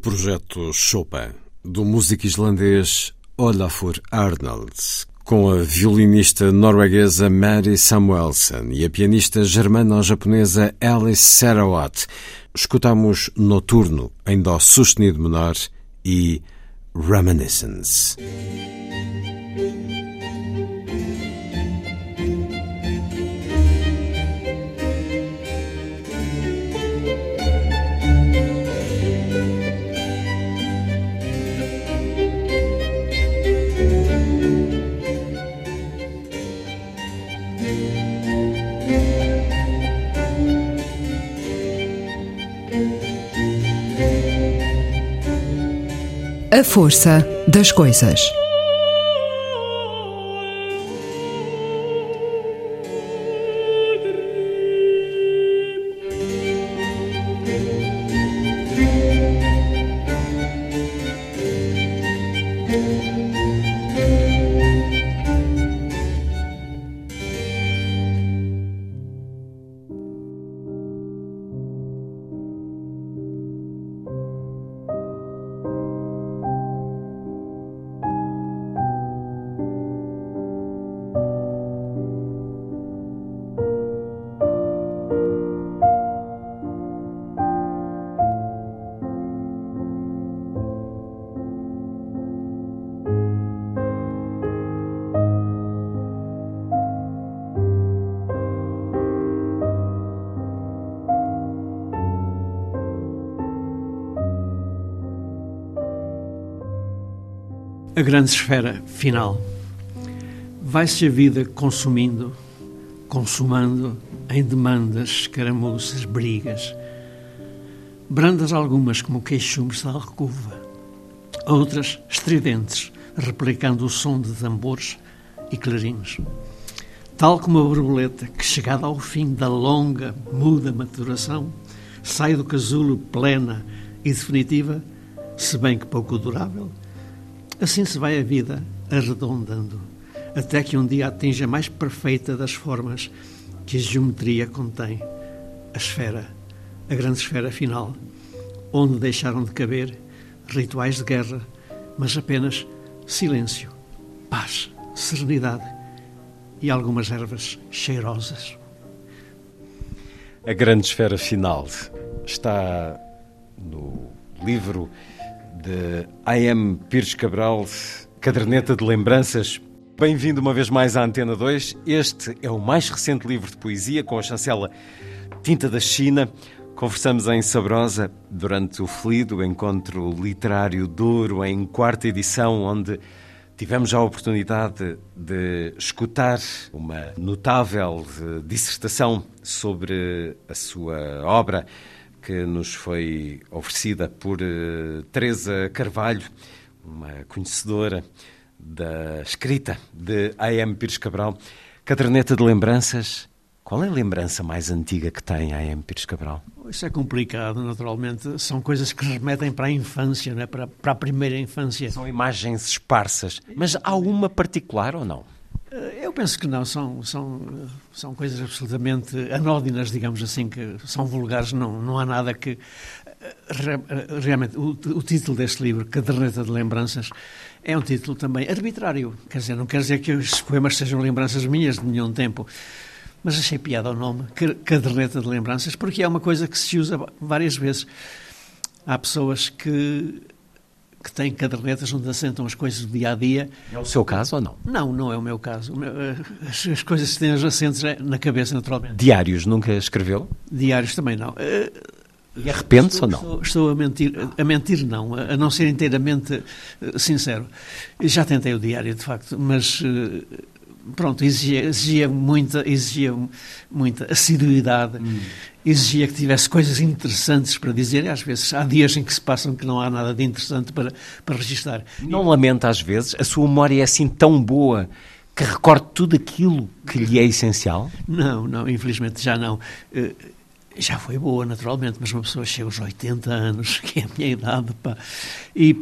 Projeto Chopin, do músico islandês Olafur Arnold, com a violinista norueguesa Mary Samuelson e a pianista germano-japonesa Alice Sarawat, escutamos Noturno em Dó sustenido menor e Reminiscence. A força das coisas. A grande esfera final. Vai-se a vida consumindo, consumando em demandas, escaramuças, brigas. Brandas algumas como queixumes de alcova, outras estridentes, replicando o som de tambores e clarins. Tal como a borboleta que, chegada ao fim da longa, muda maturação, sai do casulo plena e definitiva, se bem que pouco durável, Assim se vai a vida arredondando, até que um dia atinja a mais perfeita das formas que a geometria contém, a esfera, a grande esfera final, onde deixaram de caber rituais de guerra, mas apenas silêncio, paz, serenidade e algumas ervas cheirosas. A grande esfera final está no livro de A.M. Pires Cabral, Caderneta de Lembranças. Bem-vindo uma vez mais à Antena 2. Este é o mais recente livro de poesia com a chancela Tinta da China. Conversamos em Sabrosa durante o felido encontro literário Douro, em quarta edição, onde tivemos a oportunidade de escutar uma notável dissertação sobre a sua obra que nos foi oferecida por uh, Teresa Carvalho, uma conhecedora da escrita de A.M. Pires Cabral. Caderneta de lembranças. Qual é a lembrança mais antiga que tem A.M. Pires Cabral? Isso é complicado, naturalmente. São coisas que remetem para a infância, né? para, para a primeira infância. São imagens esparsas. Mas há uma particular ou não? Eh, eu penso que não, são, são, são coisas absolutamente anódinas, digamos assim, que são vulgares, não, não há nada que. Eh, eh, realmente, o, o título deste livro, Caderneta de Lembranças, é um título também arbitrário. Quer dizer, não quer dizer que os poemas sejam lembranças minhas de nenhum tempo, mas achei piada ao nome, Caderneta de Lembranças, porque é uma coisa que se usa várias vezes. Há pessoas que que tem cadernetas onde assentam as coisas do dia a dia. É o seu caso ou não? Não, não é o meu caso. Eh, as, as coisas que têm os assentos é na cabeça, naturalmente. Diários nunca escreveu? Diários também não. Eh, e arrepende-se ou não? Estou, estou, a mentir, a mentir não, a não ser inteiramente eh, sincero. Já tentei o diário, de facto, mas pronto, exigia, exigia, muita, exigia muita assiduidade, hum. exigia que tivesse coisas interessantes para dizer, e às vezes há dias em que se passam que não há nada de interessante para, para registrar. Não lamenta às vezes? A sua memória é assim tão boa que recorde tudo aquilo que lhe é essencial? Não, não, infelizmente já não. Uh, já foi boa, naturalmente, mas uma pessoa chega aos 80 anos, que é a minha idade, pá, e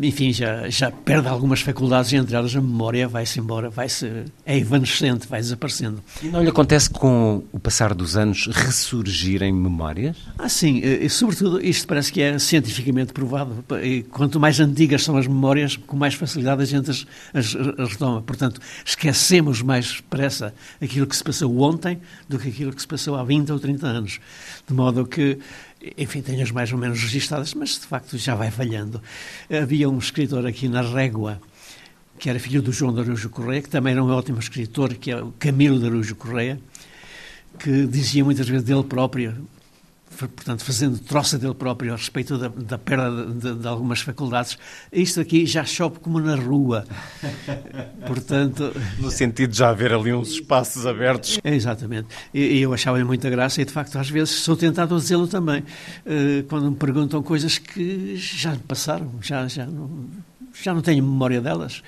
enfim, já, já perde algumas faculdades, entre elas a memória vai-se embora, vai-se, é evanescente, vai desaparecendo. E não lhe acontece com o passar dos anos ressurgirem memórias? Ah, sim, e, sobretudo isto parece que é cientificamente provado. E quanto mais antigas são as memórias, com mais facilidade a gente as, as, as retoma. Portanto, esquecemos mais depressa aquilo que se passou ontem do que aquilo que se passou há 20 ou 30 anos. De modo que enfim, tenho as mais ou menos registadas, mas de facto já vai falhando. Havia um escritor aqui na Régua, que era filho do João de Araújo Correia, que também era um ótimo escritor, que é o Camilo de Araújo Correia, que dizia muitas vezes dele próprio, portanto, fazendo troça dele próprio a respeito da, da perda de, de, algumas faculdades. Isto aqui já chove como na rua. portanto... No sentido de já haver ali uns espaços abertos. É, exatamente. E, eu achava-lhe muita graça e, de facto, às vezes sou tentado a dizê-lo também, uh, quando me perguntam coisas que já passaram, já, já não já não tenho memória delas.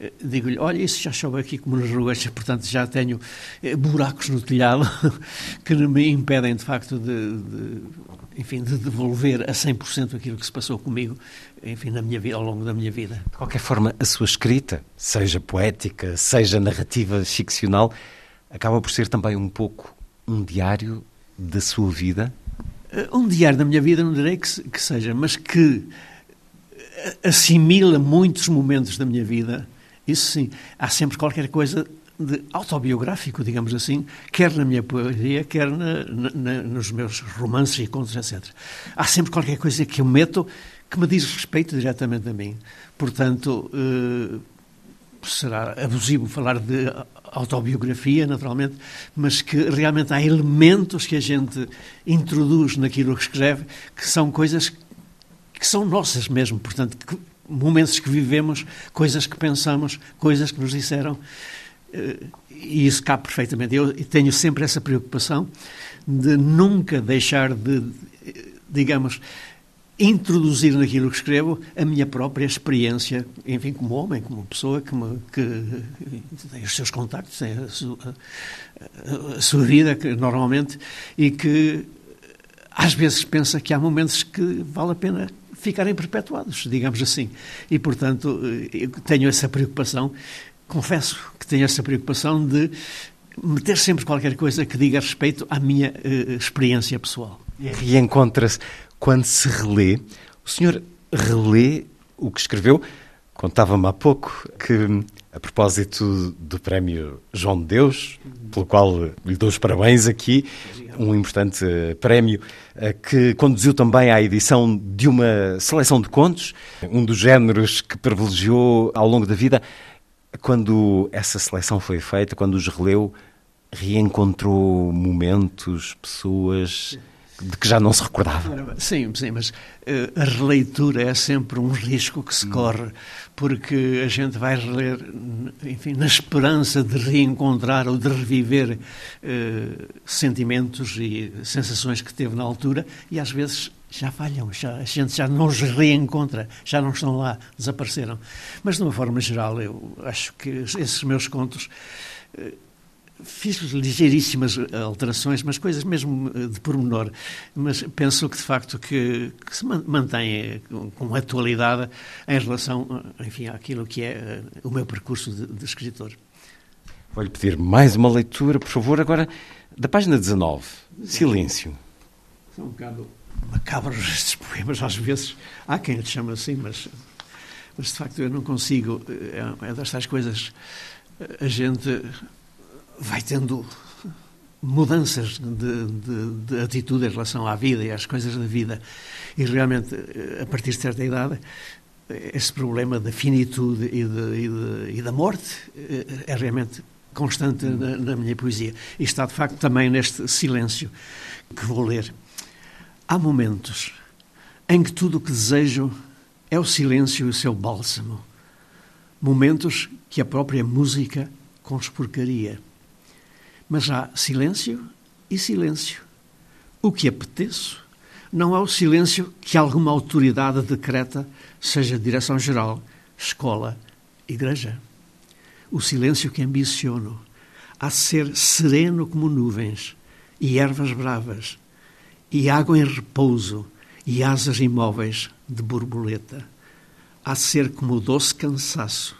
Eh, digo-lhe, olha, isso já chove aqui como nas ruas, portanto já tenho eh, buracos no telhado que me impedem, de facto, de, de enfim, de devolver a 100% aquilo que se passou comigo, enfim, na minha vida, ao longo da minha vida. De qualquer forma, a sua escrita, seja poética, seja narrativa ficcional, acaba por ser também um pouco um diário da sua vida? Eh, um diário da minha vida, não direi que, que seja, mas que assimila muitos momentos da minha vida. Isso sim, há sempre qualquer coisa de autobiográfico, digamos assim, quer na minha poesia, quer na, na, nos meus romances e contos, etc. Há sempre qualquer coisa que eu meto que me diz respeito diretamente a mim. Portanto, eh, será abusivo falar de autobiografia, naturalmente, mas que realmente há elementos que a gente introduz naquilo que escreve que são coisas que são nossas mesmo, portanto, que, momentos que vivemos, coisas que pensamos, coisas que nos disseram, eh, e isso cabe perfeitamente. Eu tenho sempre essa preocupação de nunca deixar de, digamos, introduzir naquilo que escrevo a minha própria experiência, enfim, como homem, como pessoa que, me, que tem os seus contactos, tem a sua, a sua vida que, normalmente, e que às vezes pensa que há momentos que vale a pena ficarem perpetuados, digamos assim. E, portanto, eh, tenho essa preocupação, confesso que tenho essa preocupação de meter sempre qualquer coisa que diga respeito à minha uh, experiência pessoal. Reencontra-se quando se relê. O senhor relê o que escreveu? Contava-me há pouco que, a propósito do prémio João de Deus, pelo qual lhe dou os parabéns aqui, um importante eh, prémio que conduziu também à edição de uma seleção de contos, um dos géneros que privilegiou ao longo da vida. Quando essa seleção foi feita, quando os releu, reencontrou momentos, pessoas de que já não se recordava. Sim, sim, mas uh, a releitura é sempre um risco que se corre, porque a gente vai reler, enfim, na esperança de reencontrar ou de reviver uh, sentimentos e sensações que teve na altura e às vezes já falham, já, a gente já não os reencontra, já não estão lá, desapareceram. Mas de uma forma geral, eu acho que esses meus contos. Uh, Fiz ligeiríssimas alterações, mas coisas mesmo eh, de pormenor. Mas penso que, de facto, que, que se mantém eh, com, atualidade em relação, eh, enfim, àquilo que é o meu percurso de, de escritor. Vou-lhe pedir mais uma leitura, por favor, agora da página 19. Silêncio. São um bocado macabros estes poemas, às vezes. Há quem lhe chame assim, mas, mas de facto eu não consigo. É, é das tais coisas. A gente vai tendo mudanças de, de, de, atitude em relação à vida e às coisas da vida. E realmente, eh, a partir de certa idade, esse problema da finitude e, de, e, e da morte eh, é realmente constante na, na, minha poesia. E está, de facto, também neste silêncio que vou ler. Há momentos em que tudo o que desejo é o silêncio e o seu bálsamo. Momentos que a própria música conspurcaria mas há silêncio e silêncio. O que apeteço não é o silêncio que alguma autoridade decreta, seja direção-geral, escola, igreja. O silêncio que ambiciono há ser sereno como nuvens e ervas bravas, e água em repouso e asas imóveis de borboleta. há ser como o doce cansaço,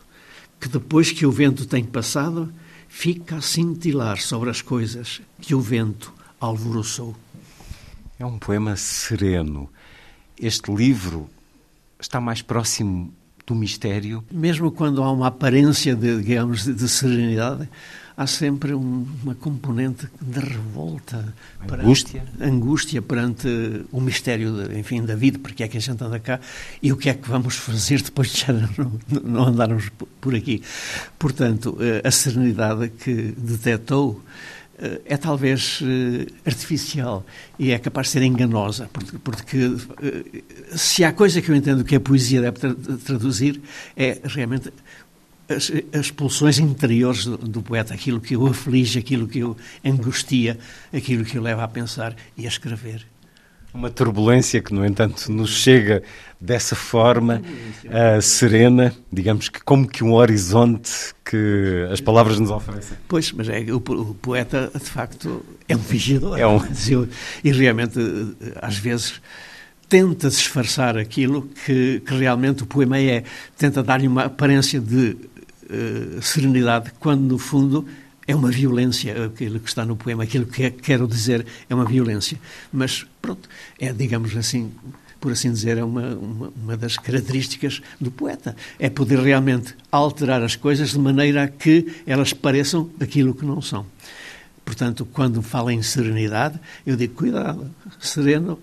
que depois que o vento tem passado, fica a cintilar sobre as coisas que o vento alvoroçou. É um poema sereno. Este livro está mais próximo do mistério. Mesmo quando há uma aparência de, digamos, de, de serenidade, há sempre um, uma componente de revolta, angústia, perante, angústia perante o mistério, de, enfim, da vida, porque é que a gente anda cá e o que é que vamos fazer depois de já não, não andarmos por aqui. Portanto, eh, a serenidade que detectou eh, é talvez eh, artificial e é capaz de ser enganosa, porque, porque, se há coisa que eu entendo que a poesia deve traduzir é realmente as, as pulsões interiores do, do, poeta, aquilo que o aflige, aquilo que o angustia, aquilo que o leva a pensar e a escrever. Uma turbulência que, no entanto, nos chega dessa forma uh, serena, digamos que como que um horizonte que as palavras nos oferecem. Pois, mas é, o, o poeta, de facto, é um vigiador. É um... E realmente, às vezes, tenta disfarçar aquilo que, que realmente o poema é. Tenta dar-lhe uma aparência de uh, serenidade, quando, no fundo, é uma violência aquilo que está no poema, aquilo que é, quero dizer é uma violência. Mas, pronto, é, digamos assim, por assim dizer, é uma, uma, uma, das características do poeta. É poder realmente alterar as coisas de maneira a que elas pareçam aquilo que não são. Portanto, quando fala em serenidade, eu digo, cuidado, sereno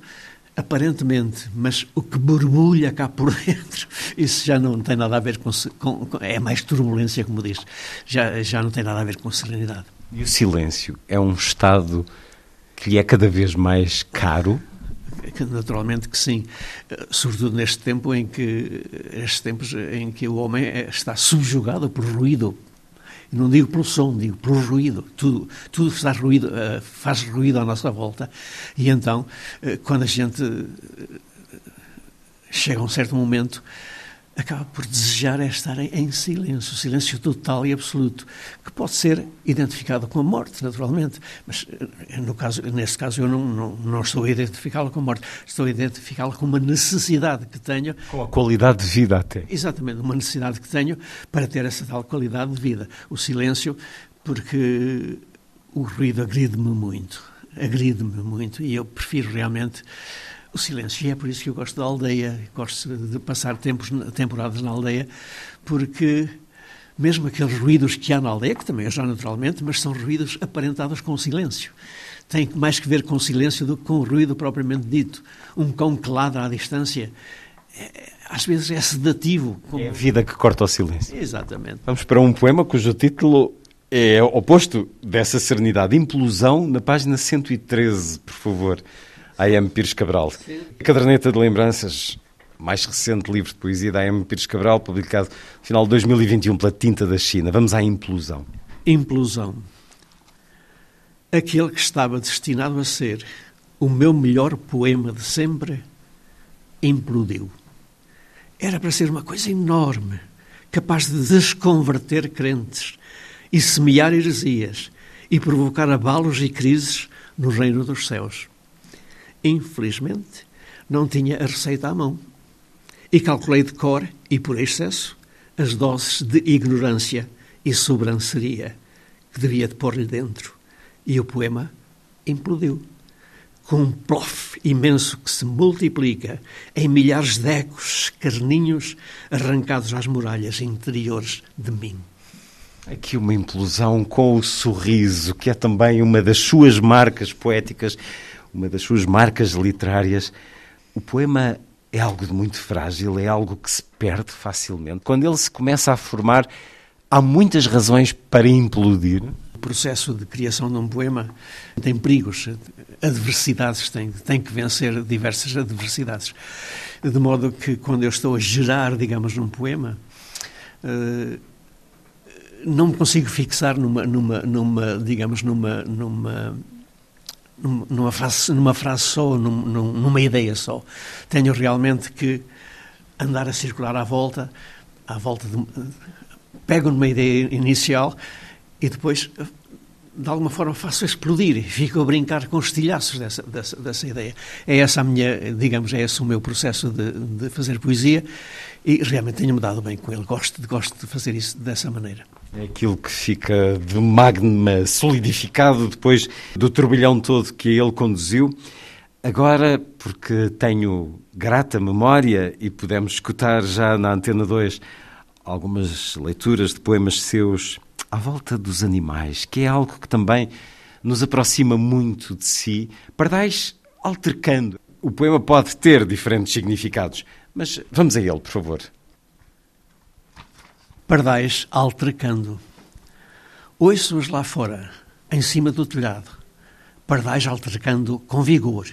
aparentemente, mas o que borbulha cá por dentro, isso já não tem nada a ver com, com, com, é mais turbulência, como diz, já, já não tem nada a ver com serenidade. E o silêncio é um estado que lhe é cada vez mais caro? Naturalmente que sim, sobretudo neste tempo em que, estes tempos em que o homem está subjugado por ruído, não digo pelo som, digo pelo ruído. Tudo, tudo faz, ruído, uh, faz ruído à nossa volta. E então, uh, quando a gente uh, chega a um certo momento, acaba por desejar é estar em, silêncio, silêncio total e absoluto, que pode ser identificado com a morte, naturalmente, mas eh, no caso, neste caso eu não, não, não estou a identificá-lo com a morte, estou a identificá-lo com uma necessidade que tenho. Com a qualidade de vida até. Exatamente, uma necessidade que tenho para ter essa tal qualidade de vida. O silêncio, porque o ruído agride-me muito, agride-me muito, e eu prefiro realmente o silêncio. E é por isso que eu gosto da aldeia, gosto de passar tempos, temporadas na aldeia, porque mesmo aqueles ruídos que há na aldeia, que também já naturalmente, mas são ruídos aparentados com silêncio. Tem mais que ver com silêncio do que com o ruído propriamente dito. Um cão que ladra à distância, é, às vezes é sedativo. Como... É a vida que corta o silêncio. Exatamente. Vamos para um poema cujo título é oposto dessa serenidade. Implosão, na página 113, por favor. A.M. Pires Cabral. Sim. A caderneta de lembranças, mais recente livro de poesia da A.M. Pires Cabral, publicado no final de 2021 pela Tinta da China. Vamos à implosão. Implosão. Aquele que estava destinado a ser o meu melhor poema de sempre, implodiu. Era para ser uma coisa enorme, capaz de desconverter crentes e semear heresias e provocar abalos e crises no reino dos céus. Infelizmente, não tinha a receita à mão. E calculei de cor, e por excesso, as doses de ignorância e sobranceria que devia de pôr-lhe dentro. E o poema implodiu. Com um plof imenso que se multiplica em milhares de ecos carninhos arrancados às muralhas interiores de mim. Aqui uma implosão com o sorriso, que é também uma das suas marcas poéticas uma das suas marcas literárias. O poema é algo de muito frágil, é algo que se perde facilmente. Quando ele se começa a formar, há muitas razões para implodir. O processo de criação de um poema tem perigos, adversidades, tem, tem que vencer diversas adversidades. De modo que quando eu estou a gerar, digamos, num poema, uh, não me consigo fixar numa, numa, numa digamos, numa, numa numa frase, numa frase só, num, numa ideia só. Tenho realmente que andar a circular à volta, à volta de. Pego numa ideia inicial e depois de alguma forma faço explodir fico a brincar com os estilhaços dessa, dessa, dessa ideia. É essa a minha, digamos, é esse o meu processo de, de fazer poesia e realmente tenho-me dado bem com ele. Gosto, gosto de fazer isso dessa maneira. É aquilo que fica de magma solidificado depois do turbilhão todo que ele conduziu. Agora, porque tenho grata memória e pudemos escutar já na Antena 2 algumas leituras de poemas seus à volta dos animais, que é algo que também nos aproxima muito de si. Pardais altercando. O poema pode ter diferentes significados, mas vamos a ele, por favor. Pardais altercando. Ouço-os lá fora, em cima do telhado, pardais altercando com vigor,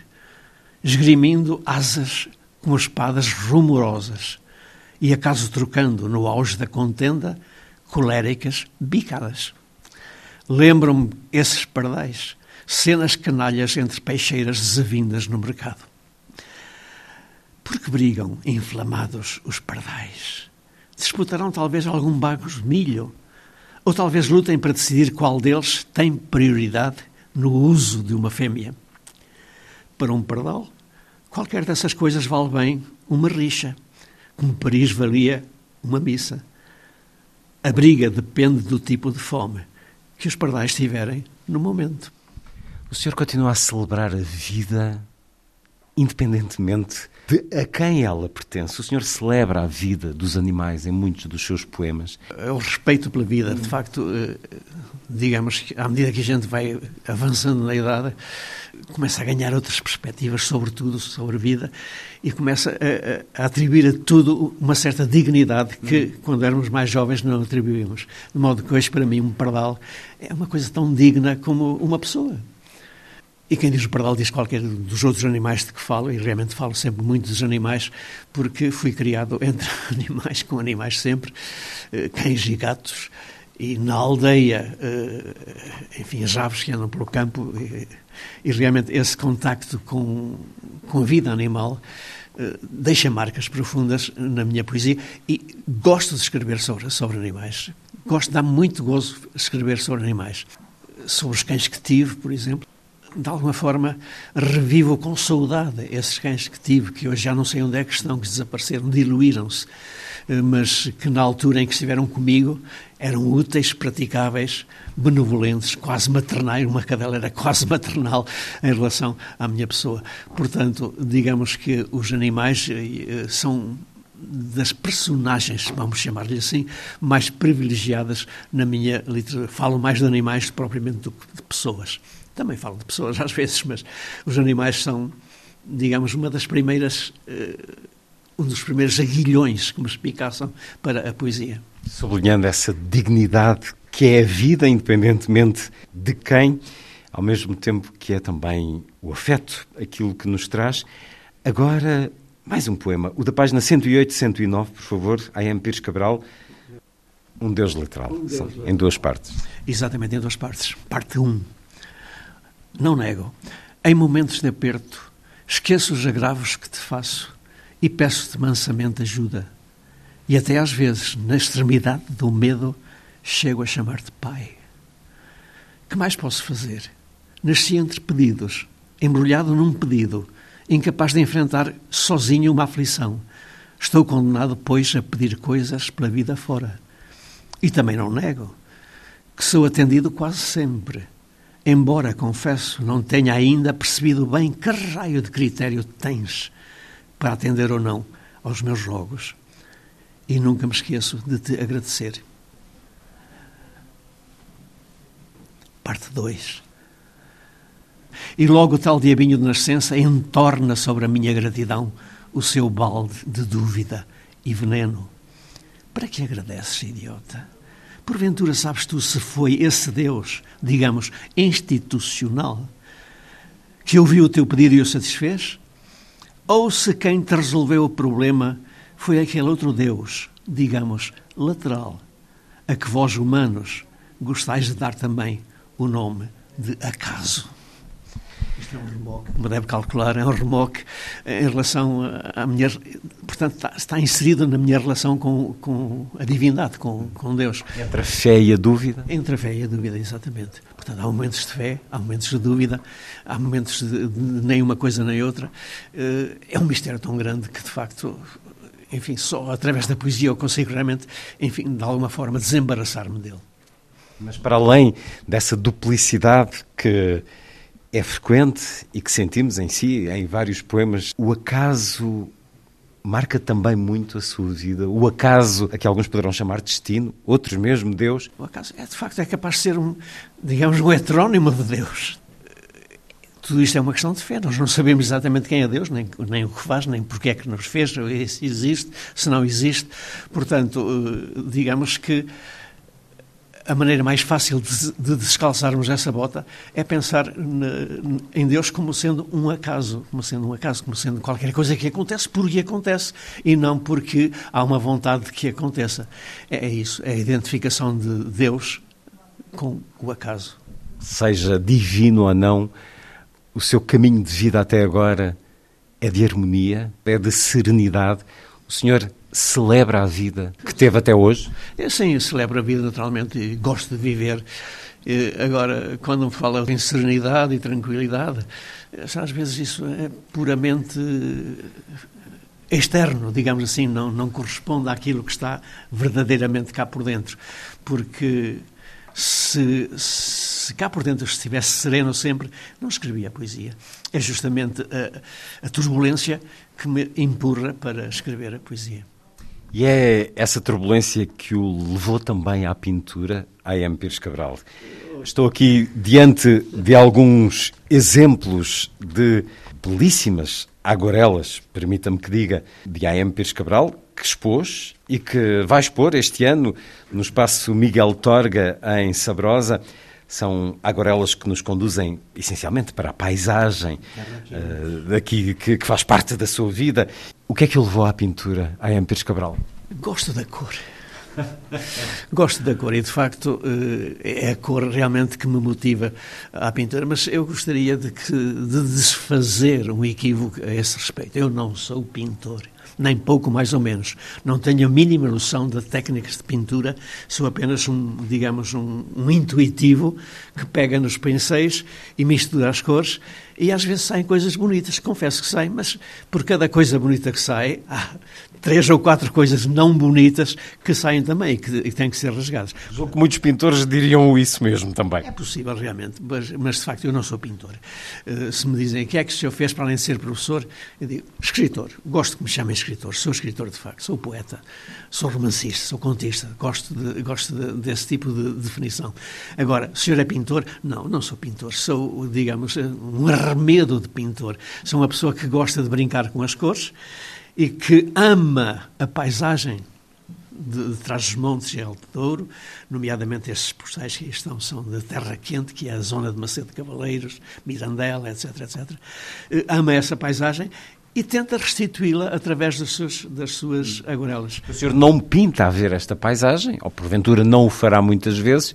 esgrimindo asas com espadas rumorosas e acaso trocando, no auge da contenda, coléricas bicadas. Lembram-me esses pardais, cenas canalhas entre peixeiras desavindas no mercado. Por que brigam inflamados os pardais? Disputarão talvez algum bagos de milho? Ou talvez lutem para decidir qual deles tem prioridade no uso de uma fêmea? Para um pardal, qualquer dessas coisas vale bem uma rixa, como Paris valia uma missa. A briga depende do tipo de fome que os pardais tiverem no momento. O senhor continua a celebrar a vida independentemente de a quem ela pertence. O senhor celebra a vida dos animais em muitos dos seus poemas. É o respeito pela vida, de facto, eh, digamos que à medida que a gente vai avançando na idade, começa a ganhar outras perspectivas sobre tudo, sobre a vida, e começa a, a, atribuir a tudo uma certa dignidade que, quando éramos mais jovens, não atribuímos. De modo que hoje, para mim, um pardal é uma coisa tão digna como uma pessoa. E quem diz o pardal diz qualquer dos outros animais de que falo, e realmente falo sempre muito dos animais, porque fui criado entre animais, com animais sempre, eh, cães e gatos, e na aldeia, eh, enfim, as aves que andam pelo campo, e, realmente esse contacto com, com a vida animal eh, deixa marcas profundas na minha poesia e gosto de escrever sobre, sobre animais. Gosto, dá muito gozo escrever sobre animais. Sobre os cães que tive, por exemplo de alguma forma, revivo com saudade esses cães que tive, que hoje já não sei onde é que estão, que desapareceram, diluíram-se, mas que na altura em que estiveram comigo eram úteis, praticáveis, benevolentes, quase maternais. Uma cadela era quase maternal em relação à minha pessoa. Portanto, digamos que os animais eh, são das personagens, vamos chamar-lhe assim, mais privilegiadas na minha literatura. Falo mais de animais propriamente do que de pessoas. Também falo de pessoas às vezes, mas os animais são, digamos, uma das primeiras, uh, um dos primeiros aguilhões que me espicaçam para a poesia. Sublinhando essa dignidade que é a vida, independentemente de quem, ao mesmo tempo que é também o afeto, aquilo que nos traz. Agora, mais um poema, o da página 108 e 109, por favor, A.M. Pires Cabral. Um Deus literal, um Deus, em duas partes. Exatamente, em duas partes. Parte 1. Um. Não nego. Em momentos de aperto, esqueço os agravos que te faço e peço-te mansamente ajuda. E até às vezes, na extremidade do medo, chego a chamar-te Pai. Que mais posso fazer? Nasci entre pedidos, embrulhado num pedido, incapaz de enfrentar sozinho uma aflição. Estou condenado, pois, a pedir coisas pela vida fora. E também não nego que sou atendido quase sempre embora, confesso, não tenha ainda percebido bem que raio de critério tens para atender ou não aos meus rogos. E nunca me esqueço de te agradecer. Parte 2. E logo o tal diabinho de nascença entorna sobre a minha gratidão o seu balde de dúvida e veneno. Para que agradeces, idiota? Porventura sabes tu se foi esse Deus, digamos, institucional, que ouviu o teu pedido e o satisfez? Ou se quem te resolveu o problema foi aquele outro Deus, digamos, lateral, a que vós humanos gostais de dar também o nome de acaso? É um remoque, como deve calcular, é um remoque em relação à minha. Portanto, está, está inserido na minha relação com, com a divindade, com, com Deus. Entre a fé e a dúvida? Entre a fé e a dúvida, exatamente. Portanto, há momentos de fé, há momentos de dúvida, há momentos de, de nem uma coisa nem outra. Eh, é um mistério tão grande que, de facto, enfim, só através da poesia eu consigo realmente, enfim, de alguma forma, desembaraçar-me dele. Mas para além dessa duplicidade que é frequente e que sentimos em si, em vários poemas, o acaso marca também muito a sua vida. O acaso, a que alguns poderão chamar destino, outros mesmo Deus. O acaso é de facto é capaz de ser um, digamos, um heterónimo de Deus. Tudo isto é uma questão de fé. Nós não sabemos exatamente quem é Deus, nem, nem o que faz, nem porque é que nos fez, se existe, se não existe. Portanto, eh, digamos que a maneira mais fácil de, de descalçarmos essa bota é pensar em Deus como sendo um acaso, como sendo um acaso, como sendo qualquer coisa que acontece porque acontece e não porque há uma vontade de que aconteça. É, é isso, é a identificação de Deus com o acaso. Seja divino ou não, o seu caminho de vida até agora é de harmonia, é de serenidade. O Senhor celebra a vida que teve até hoje? É, sim, celebro a vida naturalmente e gosto de viver. Agora, quando me fala em serenidade e tranquilidade, às vezes isso é puramente externo, digamos assim, não, não corresponde àquilo que está verdadeiramente cá por dentro. Porque se, se cá por dentro estivesse sereno sempre, não escrevia poesia. É justamente a, a turbulência que me empurra para escrever a poesia. E é essa turbulência que o levou também à pintura, a M. Pires Cabral. Estou aqui diante de alguns exemplos de belíssimas aguarelas, permita-me que diga, de A.M. Pires Cabral, que expôs e que vai expor este ano no espaço Miguel Torga, em Sabrosa. São aguarelas que nos conduzem essencialmente para a paisagem uh, daqui, que, que, faz parte da sua vida. O que é que o levou à pintura, a M. Pires Cabral? Gosto da cor. Gosto da cor e, de facto, eh, é a cor realmente que me motiva à pintura, mas eu gostaria de, que, de desfazer um equívoco a esse respeito. Eu não sou pintor nem pouco mais ou menos. Não tenho a mínima noção de técnicas de pintura, sou apenas um, digamos, um, um intuitivo que pega nos pincéis e mistura as cores e às vezes saem coisas bonitas, confesso que saem, mas por cada coisa bonita que sai, há três ou quatro coisas não bonitas que saem também e que, e têm que ser rasgadas. Julgo que muitos pintores diriam isso mesmo também. É possível, realmente, mas, mas de facto eu não sou pintor. Uh, se me dizem o que é que o senhor fez para além de ser professor, eu digo escritor. Gosto que me chamem escritor, sou escritor de facto, sou poeta, sou romancista, sou contista, gosto, de, gosto de, desse tipo de definição. Agora, o senhor é pintor? Não, não sou pintor, sou, digamos, um arremedo de pintor. Sou uma pessoa que gosta de brincar com as cores e que ama a paisagem de, de Trás-os-Montes e Alto Douro, nomeadamente estes postais que estão são de Terra Quente, que é a zona de Macedo Cavaleiros, Mirandela, etc, etc. Eh, ama essa paisagem e tenta restituí-la através das suas, das suas aguarelas. O senhor não pinta a ver esta paisagem, ou porventura não o fará muitas vezes,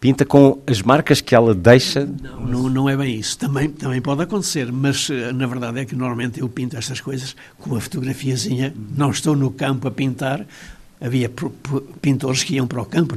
pinta com as marcas que ela deixa? Não, não, não, é bem isso. Também, também pode acontecer, mas eh, na verdade é que normalmente eu pinto estas coisas com uma fotografiazinha. Não estou no campo a pintar. Havia pintores que iam para o campo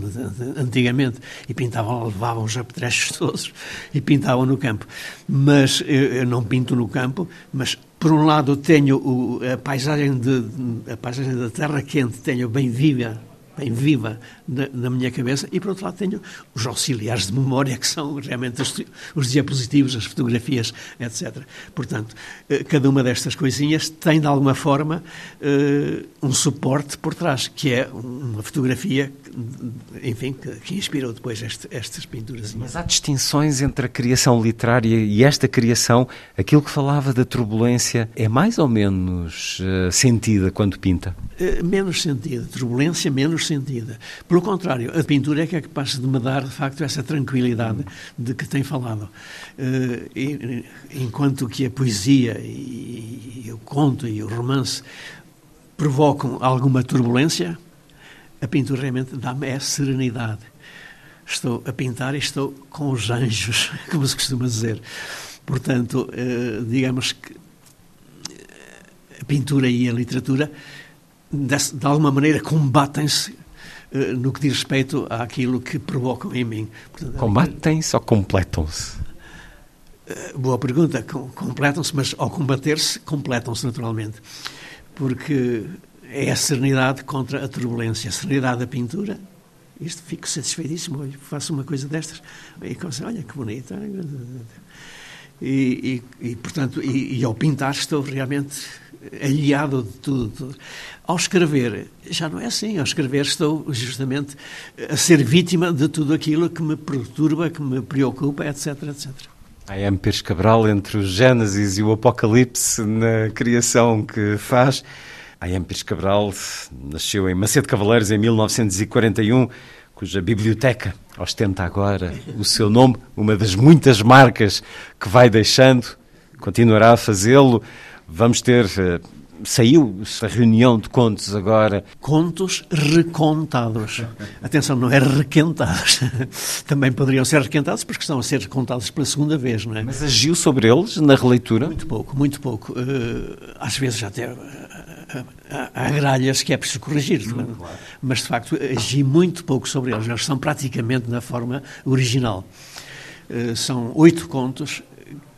antigamente e pintavam, levavam os apetrechos todos e pintavam no campo. Mas eu não pinto no campo, mas por um lado tenho a paisagem, de, a paisagem da terra quente, tenho bem viva bem viva na, na, minha cabeça, e por outro lado tenho os auxiliares de memória, que são realmente os, os diapositivos, as fotografias, etc. Portanto, eh, cada uma destas coisinhas tem, de alguma forma, eh, um suporte por trás, que é uma fotografia, enfim, que, que inspirou depois este, estas pinturas. Mas há distinções entre a criação literária e esta criação, aquilo que falava da turbulência, é mais ou menos uh, sentida quando pinta? menos sentida, turbulência menos sentida. Pelo contrário, a pintura é que é capaz de me dar, de facto, essa tranquilidade de que tem falado. Uh, e, enquanto que a poesia e, e o conto e o romance provocam alguma turbulência, a pintura realmente dá-me essa serenidade. Estou a pintar e estou com os anjos, como se costuma dizer. Portanto, digamos que a pintura e a literatura, de, alguma maneira, combatem-se no que diz respeito àquilo que provocam em mim. Combatem-se ou completam-se? Boa pergunta. Completam-se, mas ao combater-se, completam-se naturalmente. Porque é a serenidade contra a turbulência. A serenidade da pintura isto fico satisfeitíssimo, faço uma coisa destas e começo, olha que bonita. E, e, e portanto, e, e, ao pintar estou realmente aliado de tudo, tudo, Ao escrever, já não é assim. Ao escrever estou justamente a ser vítima de tudo aquilo que me perturba, que me preocupa, etc, etc. A M. Pires Cabral, entre o Gênesis e o Apocalipse, na criação que faz, a M. Pires Cabral nasceu em Macedo Cavaleiros em 1941, cuja biblioteca ostenta agora o seu nome, uma das muitas marcas que vai deixando, continuará a fazê-lo. Vamos ter eh, saiu a reunião de contos agora. Contos recontados. Atenção, não é requentados. Também poderiam ser requentados porque estão a ser recontados pela segunda vez, não é? Mas agiu sobre eles na releitura? Muito pouco, muito pouco. Eh, às vezes até há gralhas que é preciso corrigir, hum, claro. mas de facto agi muito pouco sobre eles. Eles são praticamente na forma original. Uh, são oito contos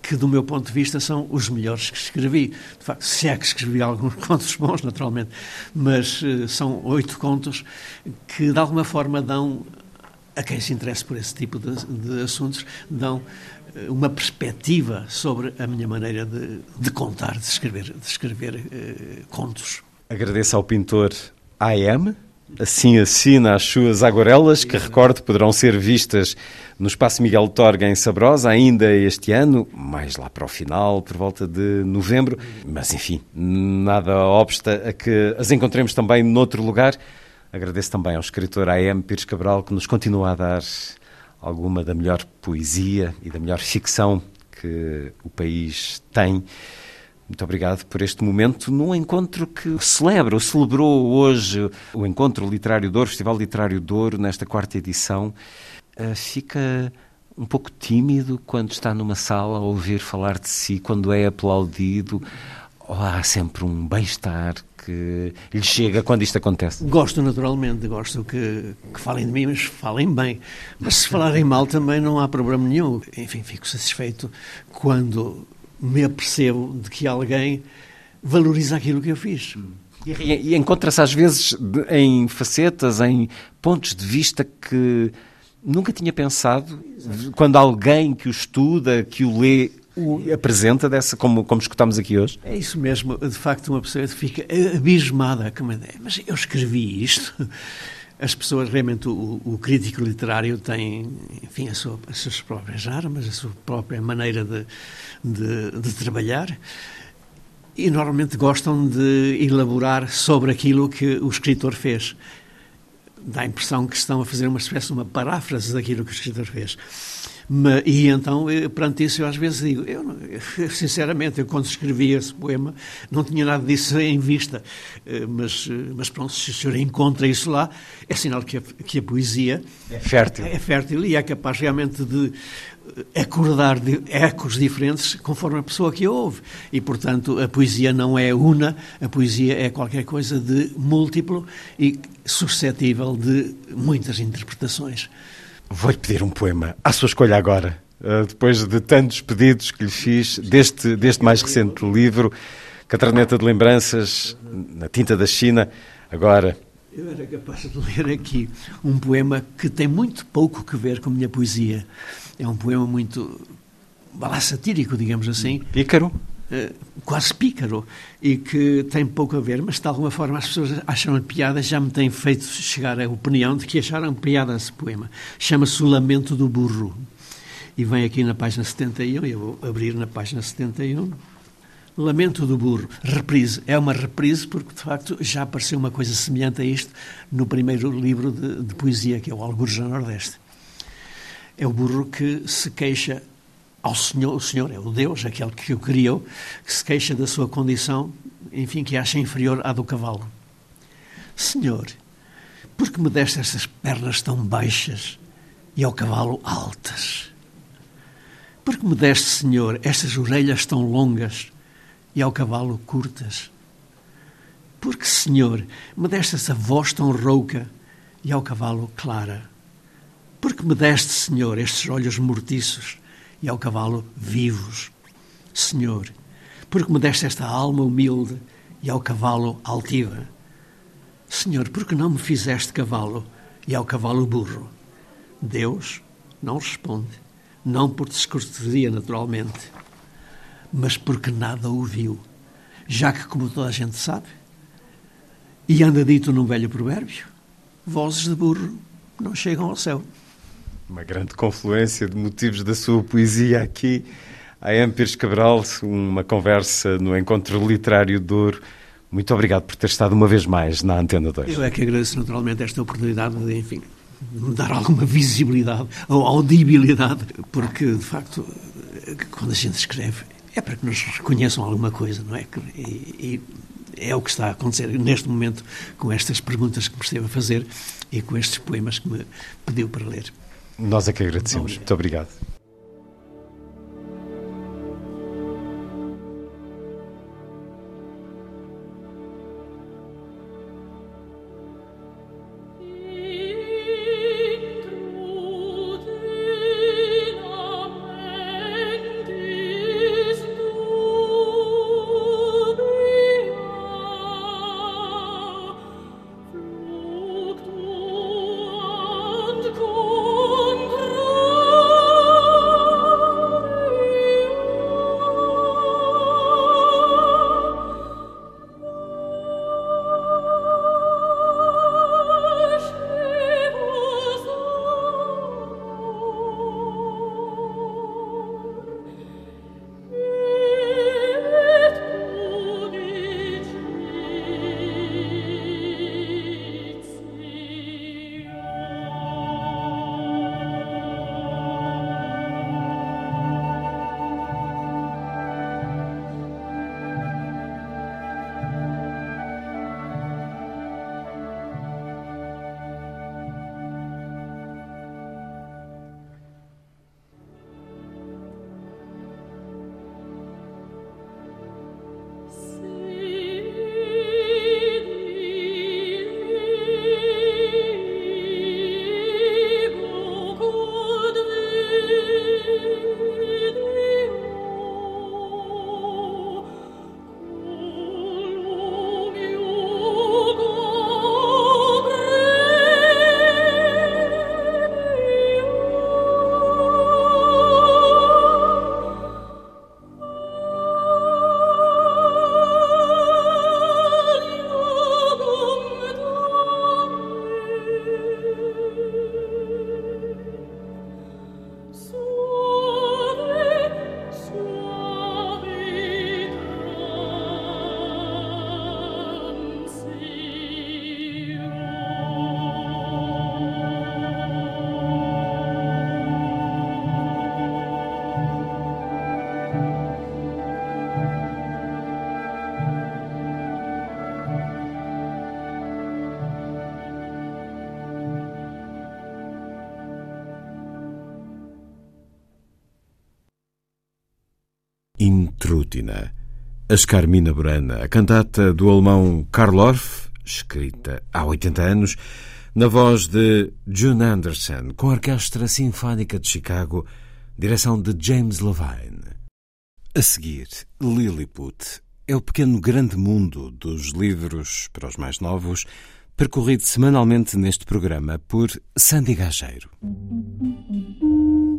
que, do meu ponto de vista, são os melhores que escrevi. De facto, se é que escrevi alguns contos bons, naturalmente, mas uh, são oito contos que, de alguma forma, dão a quem se interessa por esse tipo de, de assuntos, dão uh, uma perspectiva sobre a minha maneira de, de contar, de escrever, de escrever uh, contos. Agradeço ao pintor A.M., assim assina as suas aguarelas, que recordo poderão ser vistas no Espaço Miguel Torga em Sabrosa ainda este ano, mais lá para o final, por volta de novembro, mas enfim, nada obsta a que as encontremos também noutro lugar. Agradeço também ao escritor A.M. Pires Cabral que nos continua a dar alguma da melhor poesia e da melhor ficção que o país tem. Muito obrigado por este momento num encontro que celebra, ou celebrou hoje o Encontro Literário Douro, Festival Literário Douro, nesta quarta edição. Uh, fica um pouco tímido quando está numa sala a ouvir falar de si, quando é aplaudido, ou há sempre um bem-estar que lhe chega quando isto acontece? Gosto naturalmente, gosto que, que falem de mim, mas falem bem. Mas se falarem mal também não há problema nenhum. Enfim, fico satisfeito quando me apercebo de que alguém valoriza aquilo que eu fiz. E, e encontra-se às vezes em facetas, em pontos de vista que nunca tinha pensado, quando alguém que o estuda, que o lê, o apresenta dessa, como, como escutamos aqui hoje? É isso mesmo, de facto uma pessoa fica abismada, mas eu escrevi isto? As pessoas, realmente, o, o crítico literário tem, enfim, sua, as suas próprias armas, a sua própria maneira de, de, de trabalhar e normalmente gostam de elaborar sobre aquilo que o escritor fez. Dá a impressão que estão a fazer uma espécie de uma paráfrase daquilo que o escritor fez. E então, eh, perante isso, eu às vezes digo, eu, sinceramente, eu quando escrevi esse poema não tinha nada disso em vista, eh, mas, eh, mas pronto, se o senhor encontra isso lá, é sinal que a, que a poesia é fértil. é fértil e é capaz realmente de acordar de ecos diferentes conforme a pessoa que a ouve. E, portanto, a poesia não é una, a poesia é qualquer coisa de múltiplo e suscetível de muitas interpretações. Vou-lhe pedir um poema à sua escolha agora, eh, depois de tantos pedidos que lhe fiz deste, deste mais recente livro, Catraneta de Lembranças, na tinta da China, agora. Eu era capaz de ler aqui um poema que tem muito pouco que ver com a minha poesia. É um poema muito satírico, digamos assim. Pícaro? Uh, quase pícaro e que tem pouco a ver, mas de alguma forma as pessoas acham piada, já me têm feito chegar a opinião de que acharam piada esse poema. Chama-se O Lamento do Burro e vem aqui na página 71, eu vou abrir na página 71. Lamento do Burro, reprise. É uma reprise porque, de facto, já apareceu uma coisa semelhante a isto no primeiro livro de, de poesia, que é o Algures do Nordeste. É o burro que se queixa ao Senhor, o Senhor é o Deus, aquele que o criou, que se queixa da sua condição, enfim, que acha inferior à do cavalo. Senhor, por que me deste estas pernas tão baixas e ao cavalo altas? Por que me deste, Senhor, estas orelhas tão longas e ao cavalo curtas? Por que, Senhor, me deste essa voz tão rouca e ao cavalo clara? Por que me deste, Senhor, estes olhos mortiços e ao cavalo vivos? Senhor, por que me deste esta alma humilde e ao cavalo altiva? Senhor, por que não me fizeste cavalo e ao cavalo burro? Deus não responde, não por descortesia naturalmente, mas porque nada ouviu, já que, como toda a gente sabe, e anda dito num velho provérbio, vozes de burro não chegam ao céu. Uma grande confluência de motivos da sua poesia aqui. A M. Pires Cabral, uma conversa no Encontro Literário Douro. Muito obrigado por ter estado uma vez mais na Antena 2. Eu é que agradeço naturalmente esta oportunidade de, enfim, dar alguma visibilidade ou audibilidade, porque, de facto, quando a gente escreve, é para que nos reconheçam alguma coisa, não é? E, e é o que está a acontecer neste momento com estas perguntas que me esteve a fazer e com estes poemas que me pediu para ler. Nós é que agradecemos. Muito obrigado. Intrutina. A Escarmina Burana, a cantata do alemão Karl Orff, escrita há 80 anos, na voz de June Anderson, com a Orquestra Sinfónica de Chicago, direção de James Levine. A seguir, Lilliput é o pequeno grande mundo dos livros para os mais novos, percorrido semanalmente neste programa por Sandy Gageiro.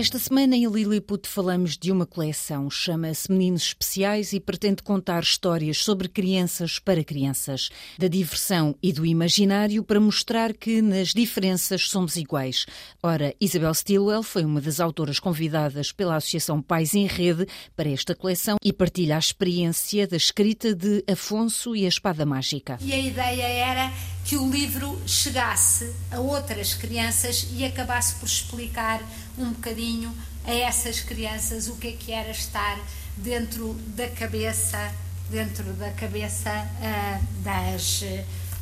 Esta semana em Lilliput falamos de uma coleção, chama-se Meninos Especiais e pretende contar histórias sobre crianças para crianças, da diversão e do imaginário para mostrar que nas diferenças somos iguais. Ora, Isabel Stilwell foi uma das autoras convidadas pela Associação Pais em Rede para esta coleção e partilha a experiência da escrita de Afonso e a Espada Mágica. E a ideia era que o livro chegasse a outras crianças e acabasse por explicar um bocadinho a essas crianças o que é que era estar dentro da cabeça dentro da cabeça uh, das,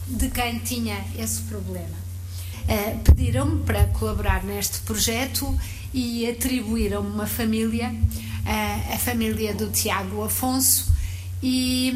de quem tinha esse problema. Uh, Pediram-me para colaborar neste projeto e atribuíram-me uma família, uh, a família do Tiago Afonso, e,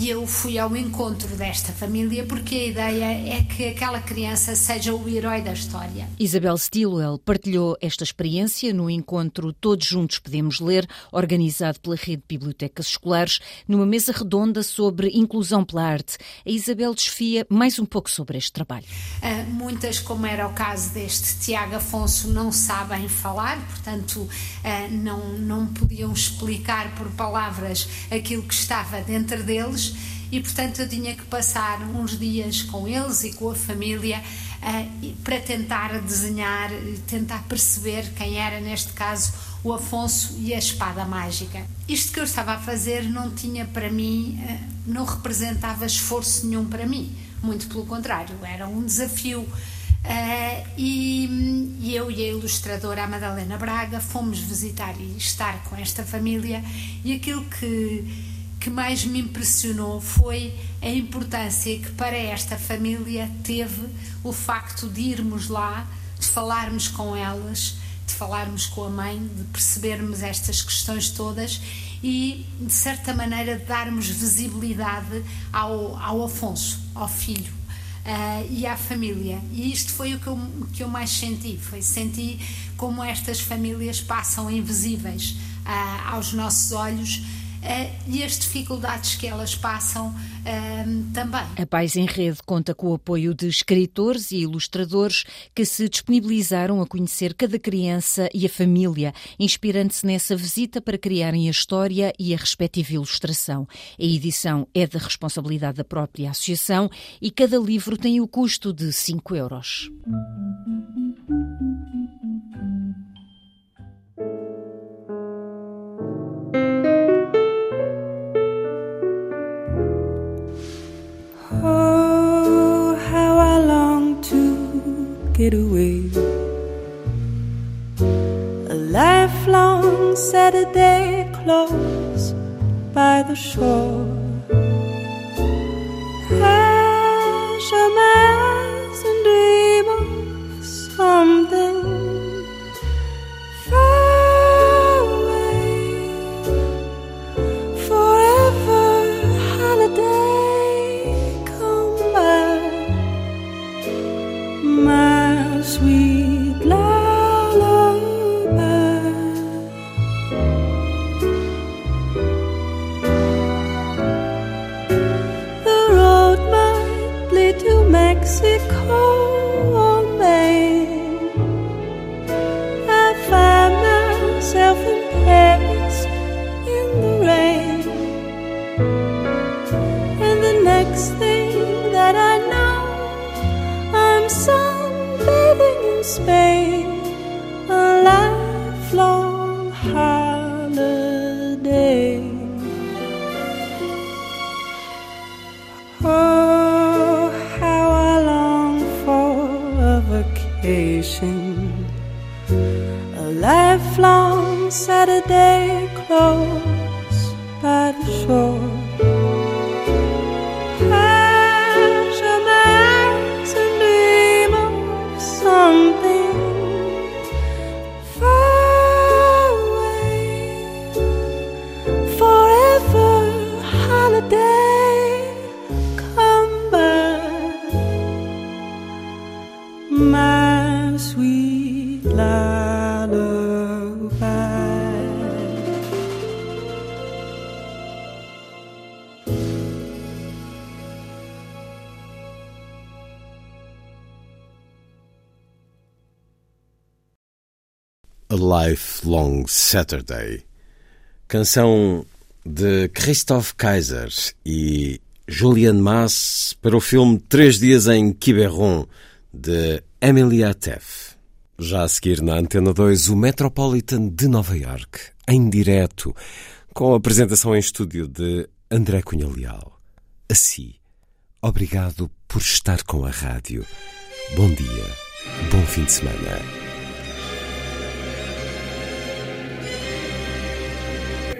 e, eu fui ao encontro desta família porque a ideia é que aquela criança seja o herói da história. Isabel Stilwell partilhou esta experiência no encontro Todos Juntos Podemos Ler, organizado pela Rede de Bibliotecas Escolares, numa mesa redonda sobre inclusão pela arte. A Isabel desfia mais um pouco sobre este trabalho. Uh, muitas, como era o caso deste Tiago Afonso, não sabem falar, portanto, uh, não, não podiam explicar por palavras aquilo que estava dentro deles e, portanto, eu tinha que passar uns dias com eles e com a família uh, para tentar desenhar, tentar perceber quem era, neste caso, o Afonso e a espada mágica. Isto que eu estava a fazer não tinha para mim, uh, não representava esforço nenhum para mim, muito pelo contrário, era um desafio. Uh, e, e, eu e a ilustradora Madalena Braga fomos visitar e estar com esta família e aquilo que que mais me impressionou foi a importância que para esta família teve o facto de irmos lá, de falarmos com elas, de falarmos com a mãe, de percebermos estas questões todas e, de certa maneira, de darmos visibilidade ao, ao Afonso, ao filho. Uh, e à família. E isto foi o que eu, que eu mais senti. Foi sentir como estas famílias passam invisíveis uh, aos nossos olhos e as dificuldades que elas passam uh, também. A Pais em Rede conta com o apoio de escritores e ilustradores que se disponibilizaram a conhecer cada criança e a família, inspirando-se nessa visita para criarem a história e a respectiva ilustração. A edição é da responsabilidade da própria associação e cada livro tem o custo de 5 euros. Away. A lifelong Saturday close by the shore. Hush oh, eyes Saturday, canção de Christoph Kaiser e Julian Mass para o filme Três Dias em Quiberon, de Emilia Teff. Já a seguir na Antena 2, o Metropolitan de Nova York, em direto, com a apresentação em estúdio de André Cunha Leal. Assim, obrigado por estar com a rádio. Bom dia, bom fim de semana.